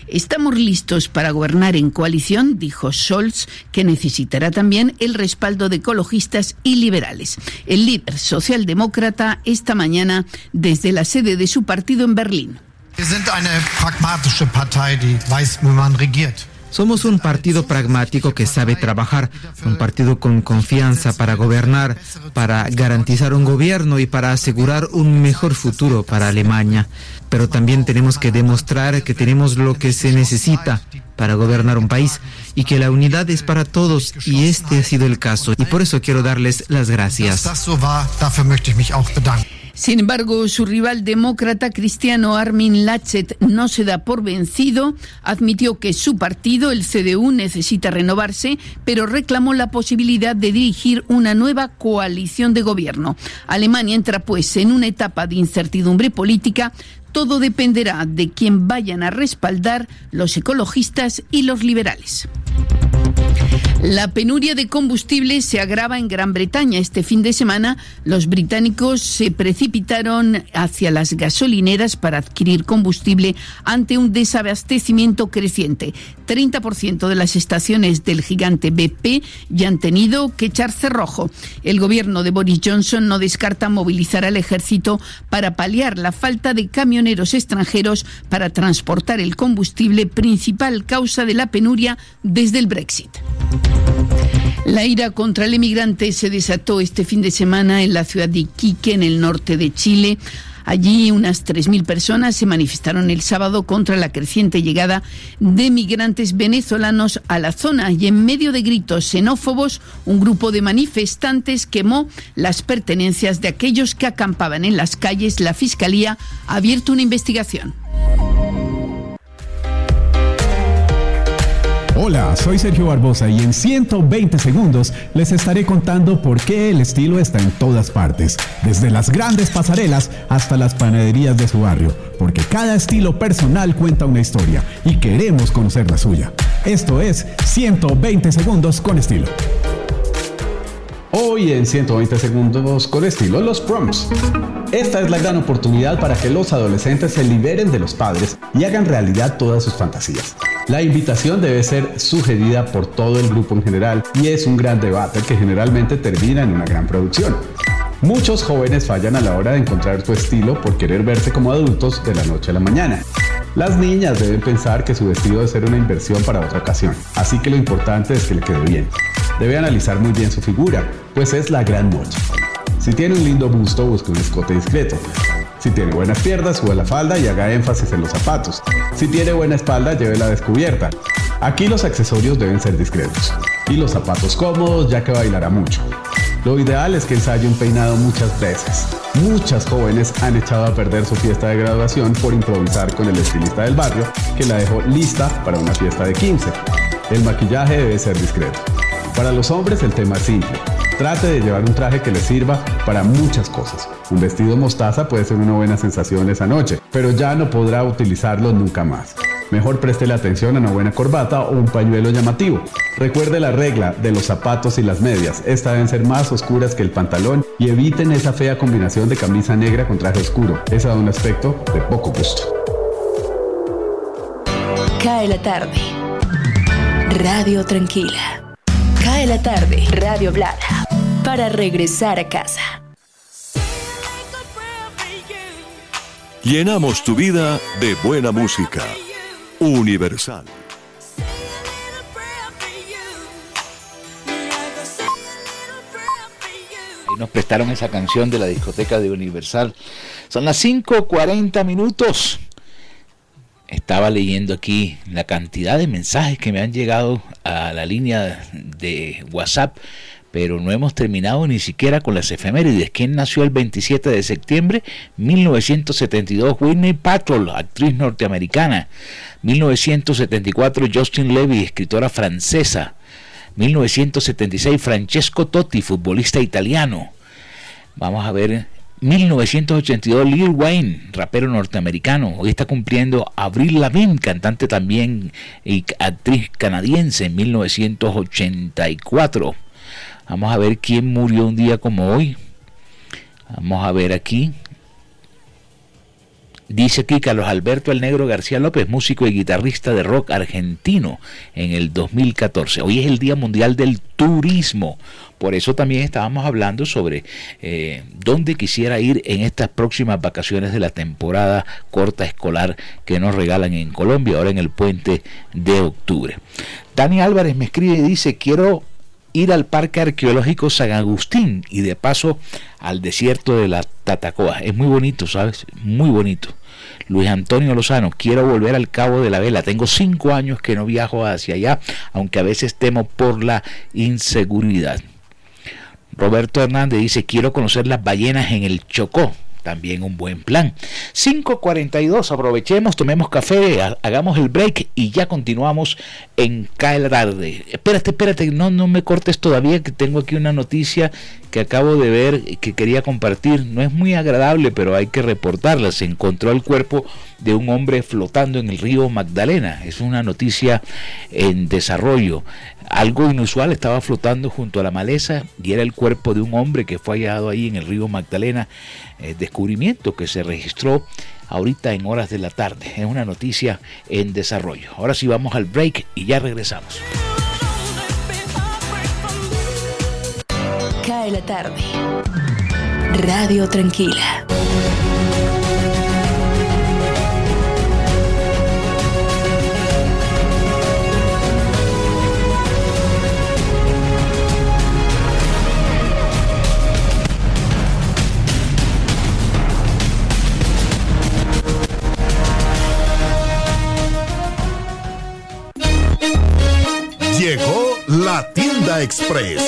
Estamos listos para gobernar en coalición, dijo Scholz, que necesitará también el respaldo de ecologistas y liberales. El líder socialdemócrata esta mañana desde la sede de su partido en Berlín. Somos un partido pragmático que sabe trabajar, un partido con confianza para gobernar, para garantizar un gobierno y para asegurar un mejor futuro para Alemania. Pero también tenemos que demostrar que tenemos lo que se necesita para gobernar un país y que la unidad es para todos y este ha sido el caso y por eso quiero darles las gracias. Sin embargo, su rival demócrata cristiano Armin Laschet no se da por vencido, admitió que su partido, el CDU, necesita renovarse, pero reclamó la posibilidad de dirigir una nueva coalición de gobierno. Alemania entra pues en una etapa de incertidumbre política todo dependerá de quién vayan a respaldar los ecologistas y los liberales. La penuria de combustible se agrava en Gran Bretaña. Este fin de semana los británicos se precipitaron hacia las gasolineras para adquirir combustible ante un desabastecimiento creciente. 30% de las estaciones del gigante BP ya han tenido que echar cerrojo. El gobierno de Boris Johnson no descarta movilizar al ejército para paliar la falta de camioneros extranjeros para transportar el combustible, principal causa de la penuria desde el Brexit. La ira contra el emigrante se desató este fin de semana en la ciudad de Iquique, en el norte de Chile. Allí unas 3.000 personas se manifestaron el sábado contra la creciente llegada de migrantes venezolanos a la zona y en medio de gritos xenófobos, un grupo de manifestantes quemó las pertenencias de aquellos que acampaban en las calles. La Fiscalía ha abierto una investigación. Hola, soy Sergio Barbosa y en 120 segundos les estaré contando por qué el estilo está en todas partes, desde las grandes pasarelas hasta las panaderías de su barrio, porque cada estilo personal cuenta una historia y queremos conocer la suya. Esto es 120 segundos con estilo. Hoy en 120 segundos con estilo los proms. Esta es la gran oportunidad para que los adolescentes se liberen de los padres y hagan realidad todas sus fantasías. La invitación debe ser sugerida por todo el grupo en general y es un gran debate que generalmente termina en una gran producción. Muchos jóvenes fallan a la hora de encontrar su estilo por querer verse como adultos de la noche a la mañana. Las niñas deben pensar que su vestido debe ser una inversión para otra ocasión, así que lo importante es que le quede bien. Debe analizar muy bien su figura, pues es la gran noche. Si tiene un lindo busto, busque un escote discreto. Si tiene buenas piernas, sube la falda y haga énfasis en los zapatos. Si tiene buena espalda, la descubierta. Aquí los accesorios deben ser discretos. Y los zapatos cómodos, ya que bailará mucho. Lo ideal es que ensaye un peinado muchas veces. Muchas jóvenes han echado a perder su fiesta de graduación por improvisar con el estilista del barrio que la dejó lista para una fiesta de 15. El maquillaje debe ser discreto. Para los hombres el tema es simple Trate de llevar un traje que le sirva para muchas cosas. Un vestido mostaza puede ser una buena sensación esa noche, pero ya no podrá utilizarlo nunca más. Mejor preste atención a una buena corbata o un pañuelo llamativo. Recuerde la regla de los zapatos y las medias. Estas deben ser más oscuras que el pantalón y eviten esa fea combinación de camisa negra con traje oscuro. Esa da un aspecto de poco gusto. Cae la tarde. Radio Tranquila. Cae la tarde. Radio Blada. Para regresar a casa. Llenamos tu vida de buena música. Universal. Nos prestaron esa canción de la discoteca de Universal. Son las 5.40 minutos. Estaba leyendo aquí la cantidad de mensajes que me han llegado a la línea de WhatsApp, pero no hemos terminado ni siquiera con las efemérides. ¿Quién nació el 27 de septiembre? 1972, Whitney Patrol, actriz norteamericana. 1974, Justin Levy, escritora francesa. 1976, Francesco Totti, futbolista italiano. Vamos a ver 1982, Lil Wayne, rapero norteamericano. Hoy está cumpliendo Avril Lavigne, cantante también y actriz canadiense en 1984. Vamos a ver quién murió un día como hoy. Vamos a ver aquí. Dice aquí Carlos Alberto El Negro García López, músico y guitarrista de rock argentino en el 2014. Hoy es el Día Mundial del Turismo. Por eso también estábamos hablando sobre eh, dónde quisiera ir en estas próximas vacaciones de la temporada corta escolar que nos regalan en Colombia, ahora en el puente de octubre. Dani Álvarez me escribe y dice, quiero ir al Parque Arqueológico San Agustín y de paso al desierto de la Tatacoa. Es muy bonito, ¿sabes? Muy bonito. Luis Antonio Lozano, quiero volver al Cabo de la Vela. Tengo cinco años que no viajo hacia allá, aunque a veces temo por la inseguridad. Roberto Hernández dice, quiero conocer las ballenas en el Chocó. También un buen plan. 5.42, aprovechemos, tomemos café, hagamos el break y ya continuamos en Cae la tarde. Espérate, espérate, no, no me cortes todavía que tengo aquí una noticia que acabo de ver que quería compartir. No es muy agradable, pero hay que reportarla. Se encontró el cuerpo de un hombre flotando en el río Magdalena. Es una noticia en desarrollo. Algo inusual estaba flotando junto a la maleza y era el cuerpo de un hombre que fue hallado ahí en el río Magdalena. Eh, descubrimiento que se registró ahorita en horas de la tarde. Es una noticia en desarrollo. Ahora sí vamos al break y ya regresamos. Cae la tarde. Radio Tranquila. Llegó la tienda express,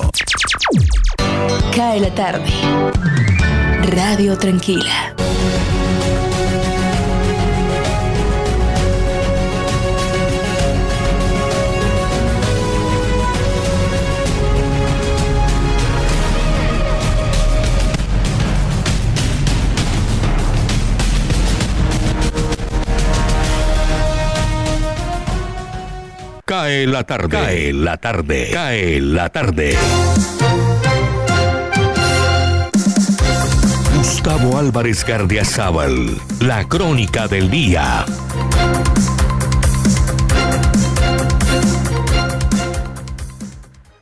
545 3545. Cae la tarde. Radio Tranquila. Cae la tarde. Cae la tarde. Cae la tarde. Gustavo Álvarez Gardiazabal. La crónica del día.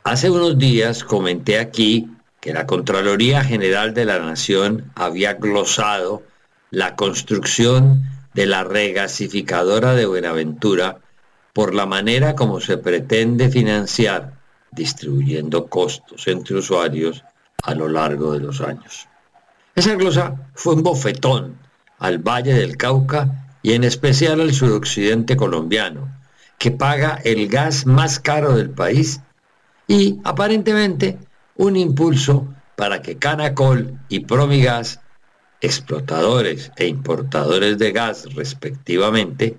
Hace unos días comenté aquí que la Contraloría General de la Nación había glosado la construcción de la regasificadora de Buenaventura por la manera como se pretende financiar distribuyendo costos entre usuarios a lo largo de los años. Esa glosa fue un bofetón al Valle del Cauca y en especial al suroccidente colombiano, que paga el gas más caro del país y aparentemente un impulso para que Canacol y Promigas, explotadores e importadores de gas respectivamente,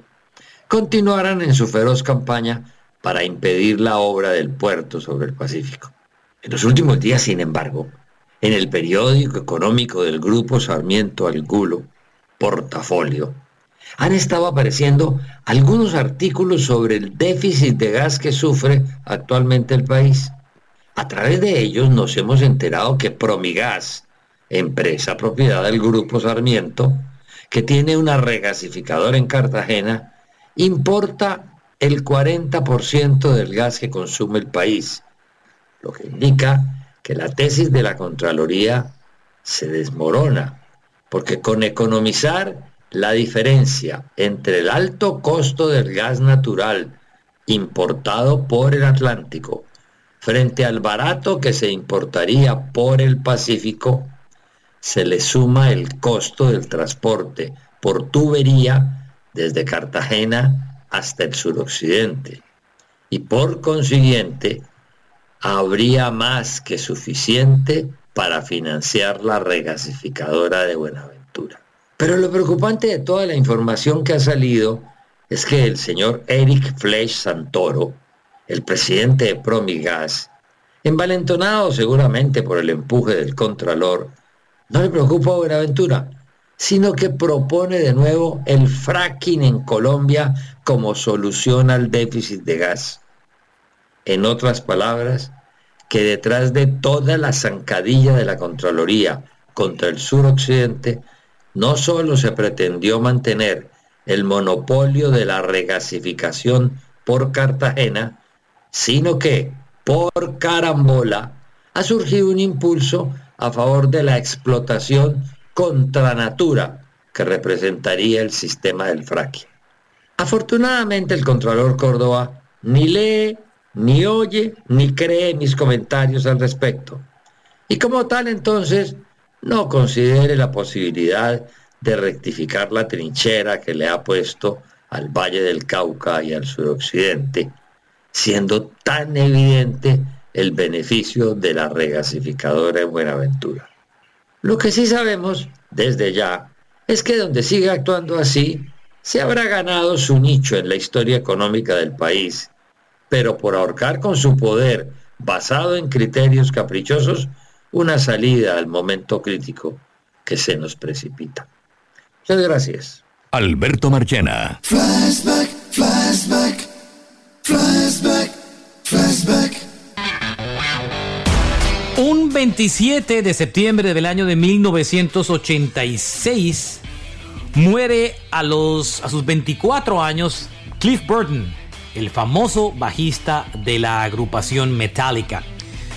continuaran en su feroz campaña para impedir la obra del puerto sobre el Pacífico. En los últimos días, sin embargo, en el periódico económico del Grupo Sarmiento Algulo, Portafolio, han estado apareciendo algunos artículos sobre el déficit de gas que sufre actualmente el país. A través de ellos nos hemos enterado que Promigas, empresa propiedad del Grupo Sarmiento, que tiene una regasificadora en Cartagena, importa el 40% del gas que consume el país, lo que indica que la tesis de la Contraloría se desmorona, porque con economizar la diferencia entre el alto costo del gas natural importado por el Atlántico frente al barato que se importaría por el Pacífico, se le suma el costo del transporte por tubería desde Cartagena hasta el suroccidente. Y por consiguiente, habría más que suficiente para financiar la regasificadora de Buenaventura. Pero lo preocupante de toda la información que ha salido es que el señor Eric Flesch Santoro, el presidente de Promigas, envalentonado seguramente por el empuje del Contralor, no le preocupa a Buenaventura, sino que propone de nuevo el fracking en Colombia como solución al déficit de gas. En otras palabras, que detrás de toda la zancadilla de la Contraloría contra el suroccidente no solo se pretendió mantener el monopolio de la regasificación por Cartagena, sino que, por carambola, ha surgido un impulso a favor de la explotación contra natura que representaría el sistema del fracking. Afortunadamente el Contralor Córdoba ni lee, ni oye, ni cree mis comentarios al respecto. Y como tal entonces no considere la posibilidad de rectificar la trinchera que le ha puesto al Valle del Cauca y al suroccidente, siendo tan evidente el beneficio de la regasificadora en Buenaventura. Lo que sí sabemos desde ya es que donde siga actuando así, se habrá ganado su nicho en la historia económica del país, pero por ahorcar con su poder basado en criterios caprichosos, una salida al momento crítico que se nos precipita. Muchas gracias. Alberto Marchena. Flashback, flashback, flashback, 27 de septiembre del año de 1986 muere a, los, a sus 24 años Cliff Burton, el famoso bajista de la agrupación Metallica.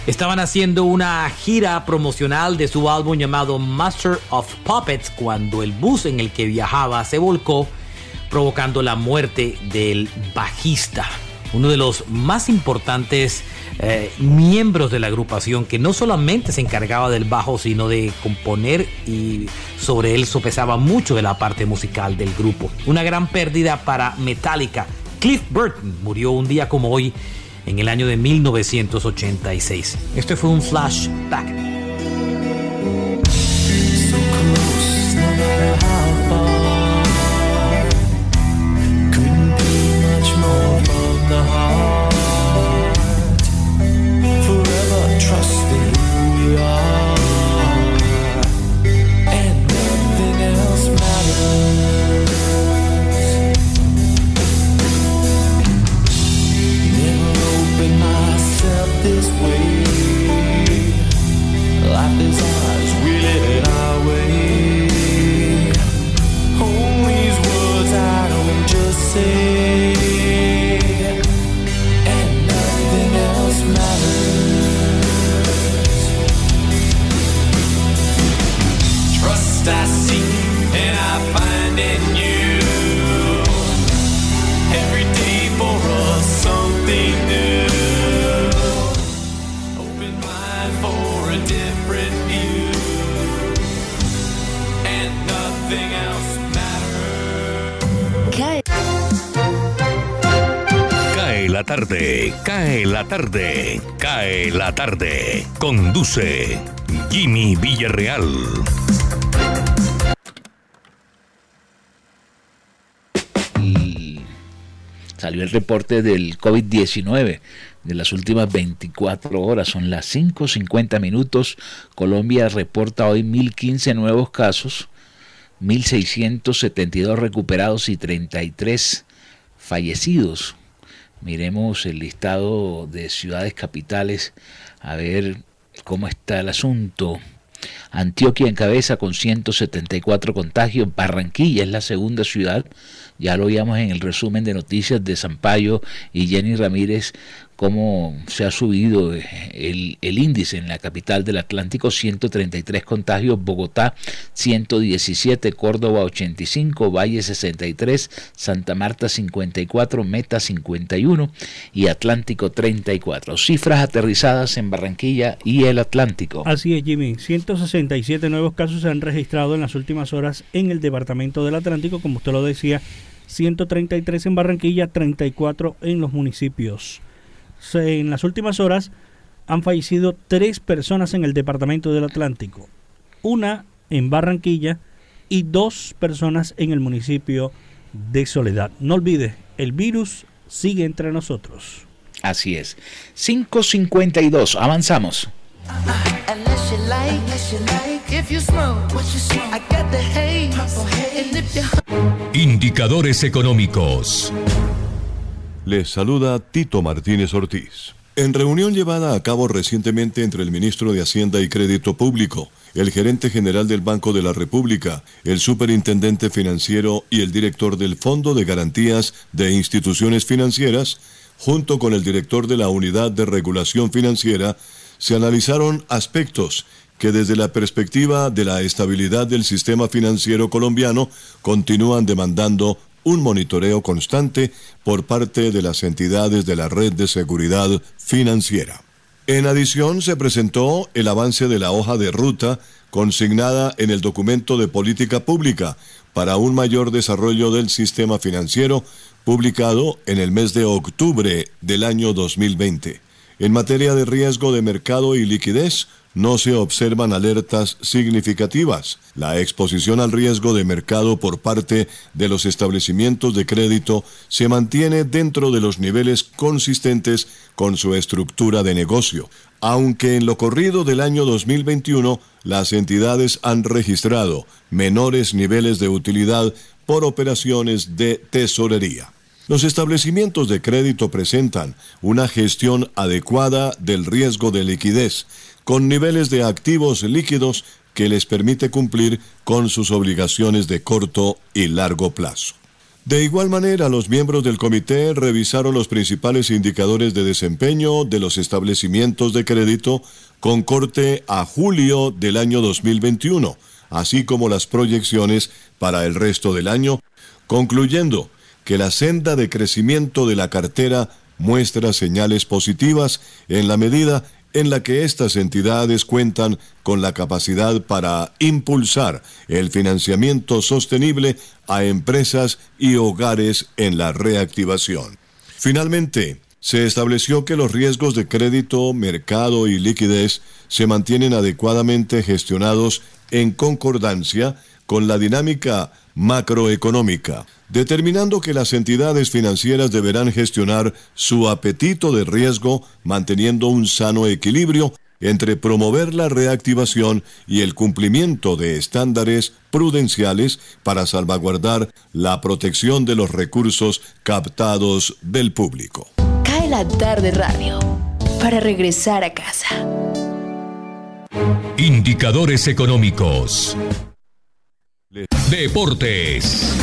Estaban haciendo una gira promocional de su álbum llamado Master of Puppets cuando el bus en el que viajaba se volcó, provocando la muerte del bajista, uno de los más importantes eh, miembros de la agrupación que no solamente se encargaba del bajo, sino de componer y sobre él sopesaba mucho de la parte musical del grupo. Una gran pérdida para Metallica. Cliff Burton murió un día como hoy en el año de 1986. Este fue un flashback. Cae la tarde, cae la tarde. Conduce Jimmy Villarreal. Salió el reporte del COVID-19 de las últimas 24 horas. Son las 5.50 minutos. Colombia reporta hoy 1.015 nuevos casos, 1.672 recuperados y 33 fallecidos. Miremos el listado de ciudades capitales a ver cómo está el asunto. Antioquia encabeza con 174 contagios. Barranquilla es la segunda ciudad. Ya lo oíamos en el resumen de noticias de Sampaio y Jenny Ramírez cómo se ha subido el, el, índice en la capital del Atlántico, 133 contagios, Bogotá 117, Córdoba 85, Valle 63, Santa Marta 54, Meta 51 y Atlántico 34. Cifras aterrizadas en Barranquilla y el Atlántico. Así es, Jimmy. 167 nuevos casos se han registrado en las últimas horas en el departamento del Atlántico, como usted lo decía, 133 en Barranquilla, 34 en los municipios en las últimas horas han fallecido tres personas en el departamento del Atlántico, una en Barranquilla y dos personas en el municipio de Soledad. No olvide, el virus sigue entre nosotros. Así es. 552, avanzamos. Indicadores económicos. Les saluda Tito Martínez Ortiz. En reunión llevada a cabo recientemente entre el ministro de Hacienda y Crédito Público, el gerente general del Banco de la República, el superintendente financiero y el director del Fondo de Garantías de Instituciones Financieras, junto con el director de la Unidad de Regulación Financiera, se analizaron aspectos que desde la perspectiva de la estabilidad del sistema financiero colombiano continúan demandando un monitoreo constante por parte de las entidades de la red de seguridad financiera. En adición, se presentó el avance de la hoja de ruta consignada en el documento de política pública para un mayor desarrollo del sistema financiero publicado en el mes de octubre del año 2020. En materia de riesgo de mercado y liquidez, no se observan alertas significativas. La exposición al riesgo de mercado por parte de los establecimientos de crédito se mantiene dentro de los niveles consistentes con su estructura de negocio, aunque en lo corrido del año 2021 las entidades han registrado menores niveles de utilidad por operaciones de tesorería. Los establecimientos de crédito presentan una gestión adecuada del riesgo de liquidez, con niveles de activos líquidos que les permite cumplir con sus obligaciones de corto y largo plazo. De igual manera, los miembros del comité revisaron los principales indicadores de desempeño de los establecimientos de crédito con corte a julio del año 2021, así como las proyecciones para el resto del año, concluyendo que la senda de crecimiento de la cartera muestra señales positivas en la medida en la que estas entidades cuentan con la capacidad para impulsar el financiamiento sostenible a empresas y hogares en la reactivación. Finalmente, se estableció que los riesgos de crédito, mercado y liquidez se mantienen adecuadamente gestionados en concordancia con la dinámica macroeconómica, determinando que las entidades financieras deberán gestionar su apetito de riesgo manteniendo un sano equilibrio entre promover la reactivación y el cumplimiento de estándares prudenciales para salvaguardar la protección de los recursos captados del público. Cae la tarde radio para regresar a casa. Indicadores económicos. Deportes.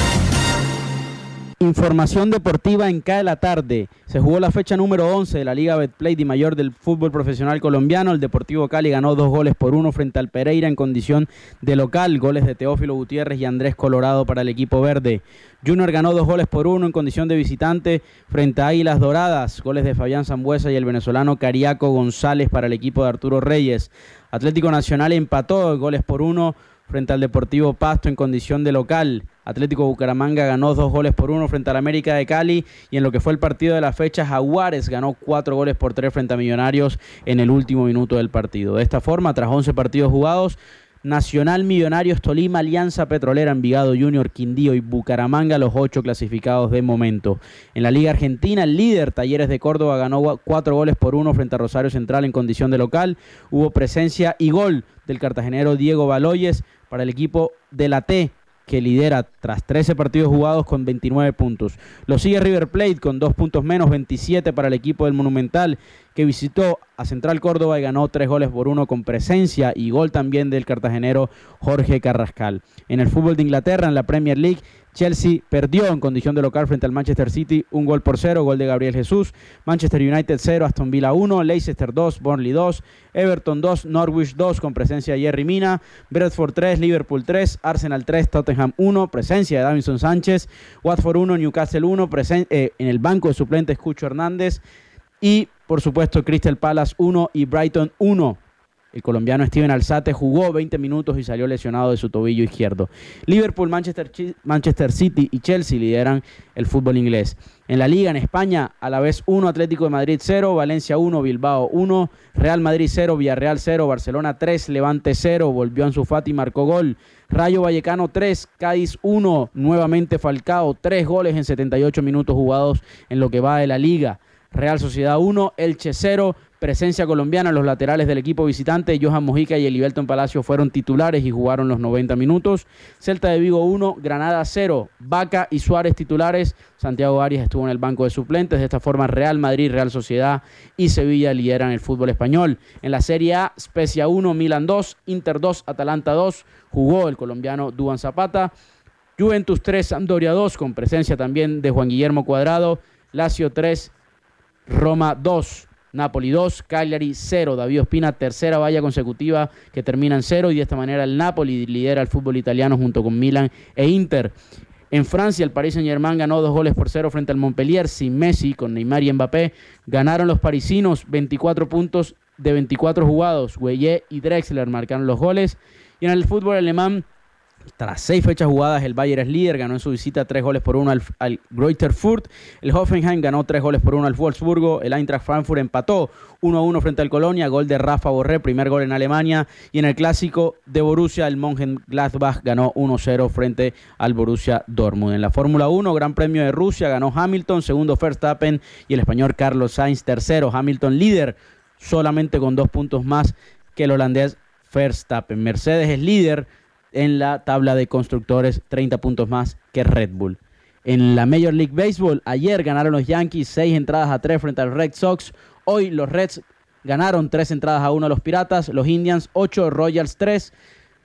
Información deportiva en CAE la tarde. Se jugó la fecha número 11 de la Liga Betplay de Mayor del fútbol profesional colombiano. El Deportivo Cali ganó dos goles por uno frente al Pereira en condición de local. Goles de Teófilo Gutiérrez y Andrés Colorado para el equipo verde. Junior ganó dos goles por uno en condición de visitante frente a Águilas Doradas. Goles de Fabián Zambuesa y el venezolano Cariaco González para el equipo de Arturo Reyes. Atlético Nacional empató goles por uno frente al Deportivo Pasto en condición de local. Atlético Bucaramanga ganó dos goles por uno frente al América de Cali y en lo que fue el partido de la fecha, Jaguares ganó cuatro goles por tres frente a Millonarios en el último minuto del partido. De esta forma, tras 11 partidos jugados, Nacional Millonarios Tolima, Alianza Petrolera, Envigado Junior, Quindío y Bucaramanga, los ocho clasificados de momento. En la Liga Argentina, el líder Talleres de Córdoba ganó cuatro goles por uno frente a Rosario Central en condición de local. Hubo presencia y gol del cartagenero Diego Baloyes para el equipo de la T que lidera tras 13 partidos jugados con 29 puntos. Lo sigue River Plate con dos puntos menos, 27 para el equipo del Monumental, que visitó a Central Córdoba y ganó tres goles por uno con presencia y gol también del cartagenero Jorge Carrascal. En el fútbol de Inglaterra, en la Premier League, Chelsea perdió en condición de local frente al Manchester City, un gol por cero, gol de Gabriel Jesús. Manchester United 0, Aston Villa 1, Leicester 2, Burnley 2, Everton 2, Norwich 2 con presencia de Jerry Mina, Bradford 3, Liverpool 3, Arsenal 3, Tottenham 1, presencia de Davinson Sánchez, Watford 1, Newcastle 1, eh, en el banco de suplentes Cucho Hernández y por supuesto Crystal Palace 1 y Brighton 1. El colombiano Steven Alzate jugó 20 minutos y salió lesionado de su tobillo izquierdo. Liverpool, Manchester, Manchester City y Chelsea lideran el fútbol inglés. En la liga en España, a la vez 1, Atlético de Madrid 0, Valencia 1, Bilbao 1, Real Madrid 0, Villarreal 0, Barcelona 3, Levante 0, volvió Ansu Fati y marcó gol. Rayo Vallecano 3, Cádiz 1, nuevamente Falcao, 3 goles en 78 minutos jugados en lo que va de la liga. Real Sociedad 1, Elche 0, presencia colombiana. Los laterales del equipo visitante, Johan Mojica y Eliberto en Palacio fueron titulares y jugaron los 90 minutos. Celta de Vigo 1, Granada 0, Vaca y Suárez titulares. Santiago Arias estuvo en el banco de suplentes. De esta forma, Real Madrid, Real Sociedad y Sevilla lideran el fútbol español. En la Serie A, Specia 1, Milan 2, Inter 2, Atalanta 2. Jugó el colombiano Duan Zapata. Juventus 3, Sampdoria 2, con presencia también de Juan Guillermo Cuadrado. Lazio 3, Roma 2, Napoli 2, Cagliari 0. David Ospina, tercera valla consecutiva que termina en 0 y de esta manera el Napoli lidera el fútbol italiano junto con Milan e Inter. En Francia, el Paris Saint-Germain ganó dos goles por cero frente al Montpellier sin Messi, con Neymar y Mbappé. Ganaron los parisinos 24 puntos de 24 jugados. Gueye y Drexler marcaron los goles. Y en el fútbol alemán, tras seis fechas jugadas, el Bayern es líder, ganó en su visita tres goles por uno al, al Greuther. El Hoffenheim ganó tres goles por uno al Wolfsburgo. El Eintracht Frankfurt empató 1 a 1 frente al Colonia. Gol de Rafa Borré, primer gol en Alemania. Y en el clásico de Borussia, el Mönchengladbach ganó 1 0 frente al Borussia Dortmund. En la Fórmula 1, Gran Premio de Rusia, ganó Hamilton, segundo Verstappen y el español Carlos Sainz, tercero. Hamilton líder, solamente con dos puntos más que el holandés Verstappen. Mercedes es líder en la tabla de constructores, 30 puntos más que Red Bull. En la Major League Baseball, ayer ganaron los Yankees 6 entradas a 3 frente a los Red Sox. Hoy los Reds ganaron 3 entradas a 1 a los Piratas, los Indians 8, Royals 3,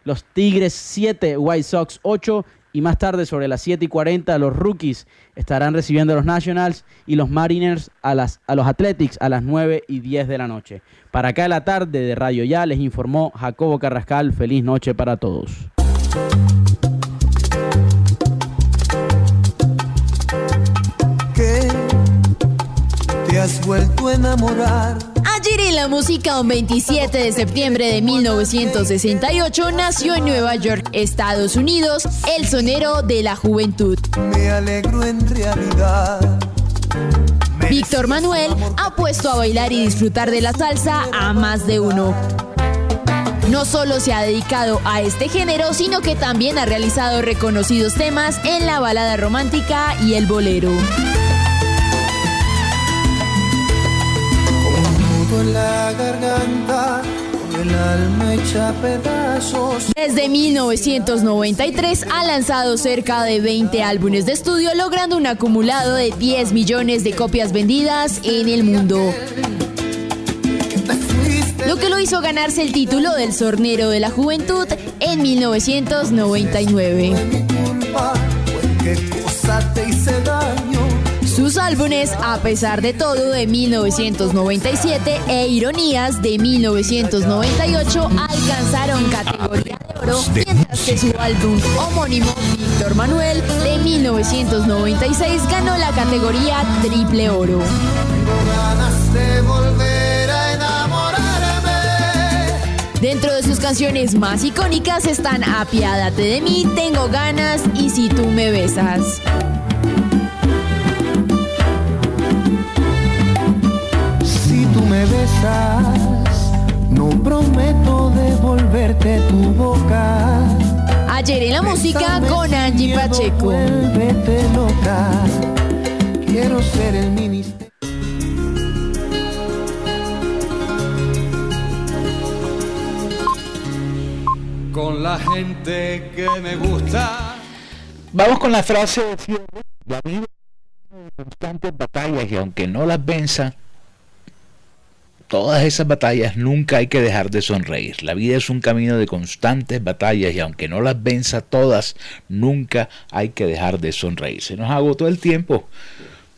los Tigres 7, White Sox 8 y más tarde sobre las 7 y 40 los Rookies estarán recibiendo a los Nationals y los Mariners a, las, a los Athletics a las 9 y 10 de la noche. Para acá de la tarde de Radio Ya les informó Jacobo Carrascal. Feliz noche para todos. ¿Qué te has vuelto a enamorar? Ayer en la música, un 27 de septiembre de 1968, nació en Nueva York, Estados Unidos, el sonero de la juventud. Me alegro en realidad. Víctor Manuel ha puesto a bailar y disfrutar de la salsa a más de uno. No solo se ha dedicado a este género, sino que también ha realizado reconocidos temas en la balada romántica y el bolero. en la garganta, con el alma hecha pedazos. Desde 1993 ha lanzado cerca de 20 álbumes de estudio, logrando un acumulado de 10 millones de copias vendidas en el mundo. Lo que lo hizo ganarse el título del Sornero de la Juventud en 1999. ¿Qué cosa te hice daño? Sus álbumes, a pesar de todo, de 1997 e Ironías de 1998 alcanzaron categoría de oro, mientras que su álbum homónimo, Víctor Manuel, de 1996 ganó la categoría triple oro. Canciones más icónicas están Apiádate de mí, Tengo ganas y Si tú me besas. Si tú me besas, no prometo devolverte tu boca. Ayer en la música con Angie Pacheco. loca. Quiero ser el ministerio. Con la gente que me gusta. Vamos con la frase de La vida constantes batallas y aunque no las venza, todas esas batallas nunca hay que dejar de sonreír. La vida es un camino de constantes batallas y aunque no las venza todas, nunca hay que dejar de sonreír. Se nos agotó el tiempo.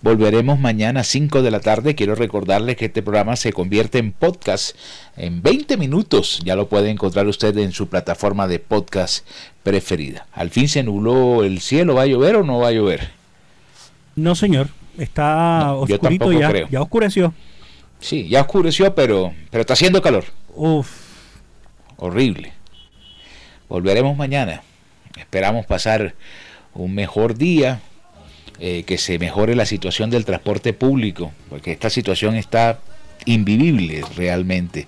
Volveremos mañana a 5 de la tarde. Quiero recordarles que este programa se convierte en podcast en 20 minutos. Ya lo puede encontrar usted en su plataforma de podcast preferida. Al fin se nubló el cielo. ¿Va a llover o no va a llover? No, señor. Está oscurito ya. Ya oscureció. Sí, ya oscureció, pero, pero está haciendo calor. Uf. Horrible. Volveremos mañana. Esperamos pasar un mejor día eh, que se mejore la situación del transporte público, porque esta situación está invivible realmente.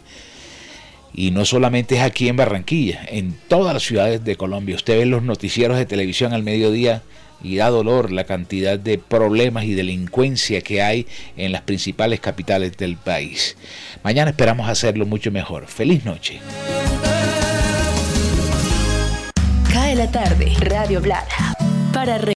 Y no solamente es aquí en Barranquilla, en todas las ciudades de Colombia. Usted ve los noticieros de televisión al mediodía y da dolor la cantidad de problemas y delincuencia que hay en las principales capitales del país. Mañana esperamos hacerlo mucho mejor. Feliz noche. Cae la tarde, Radio Blada, para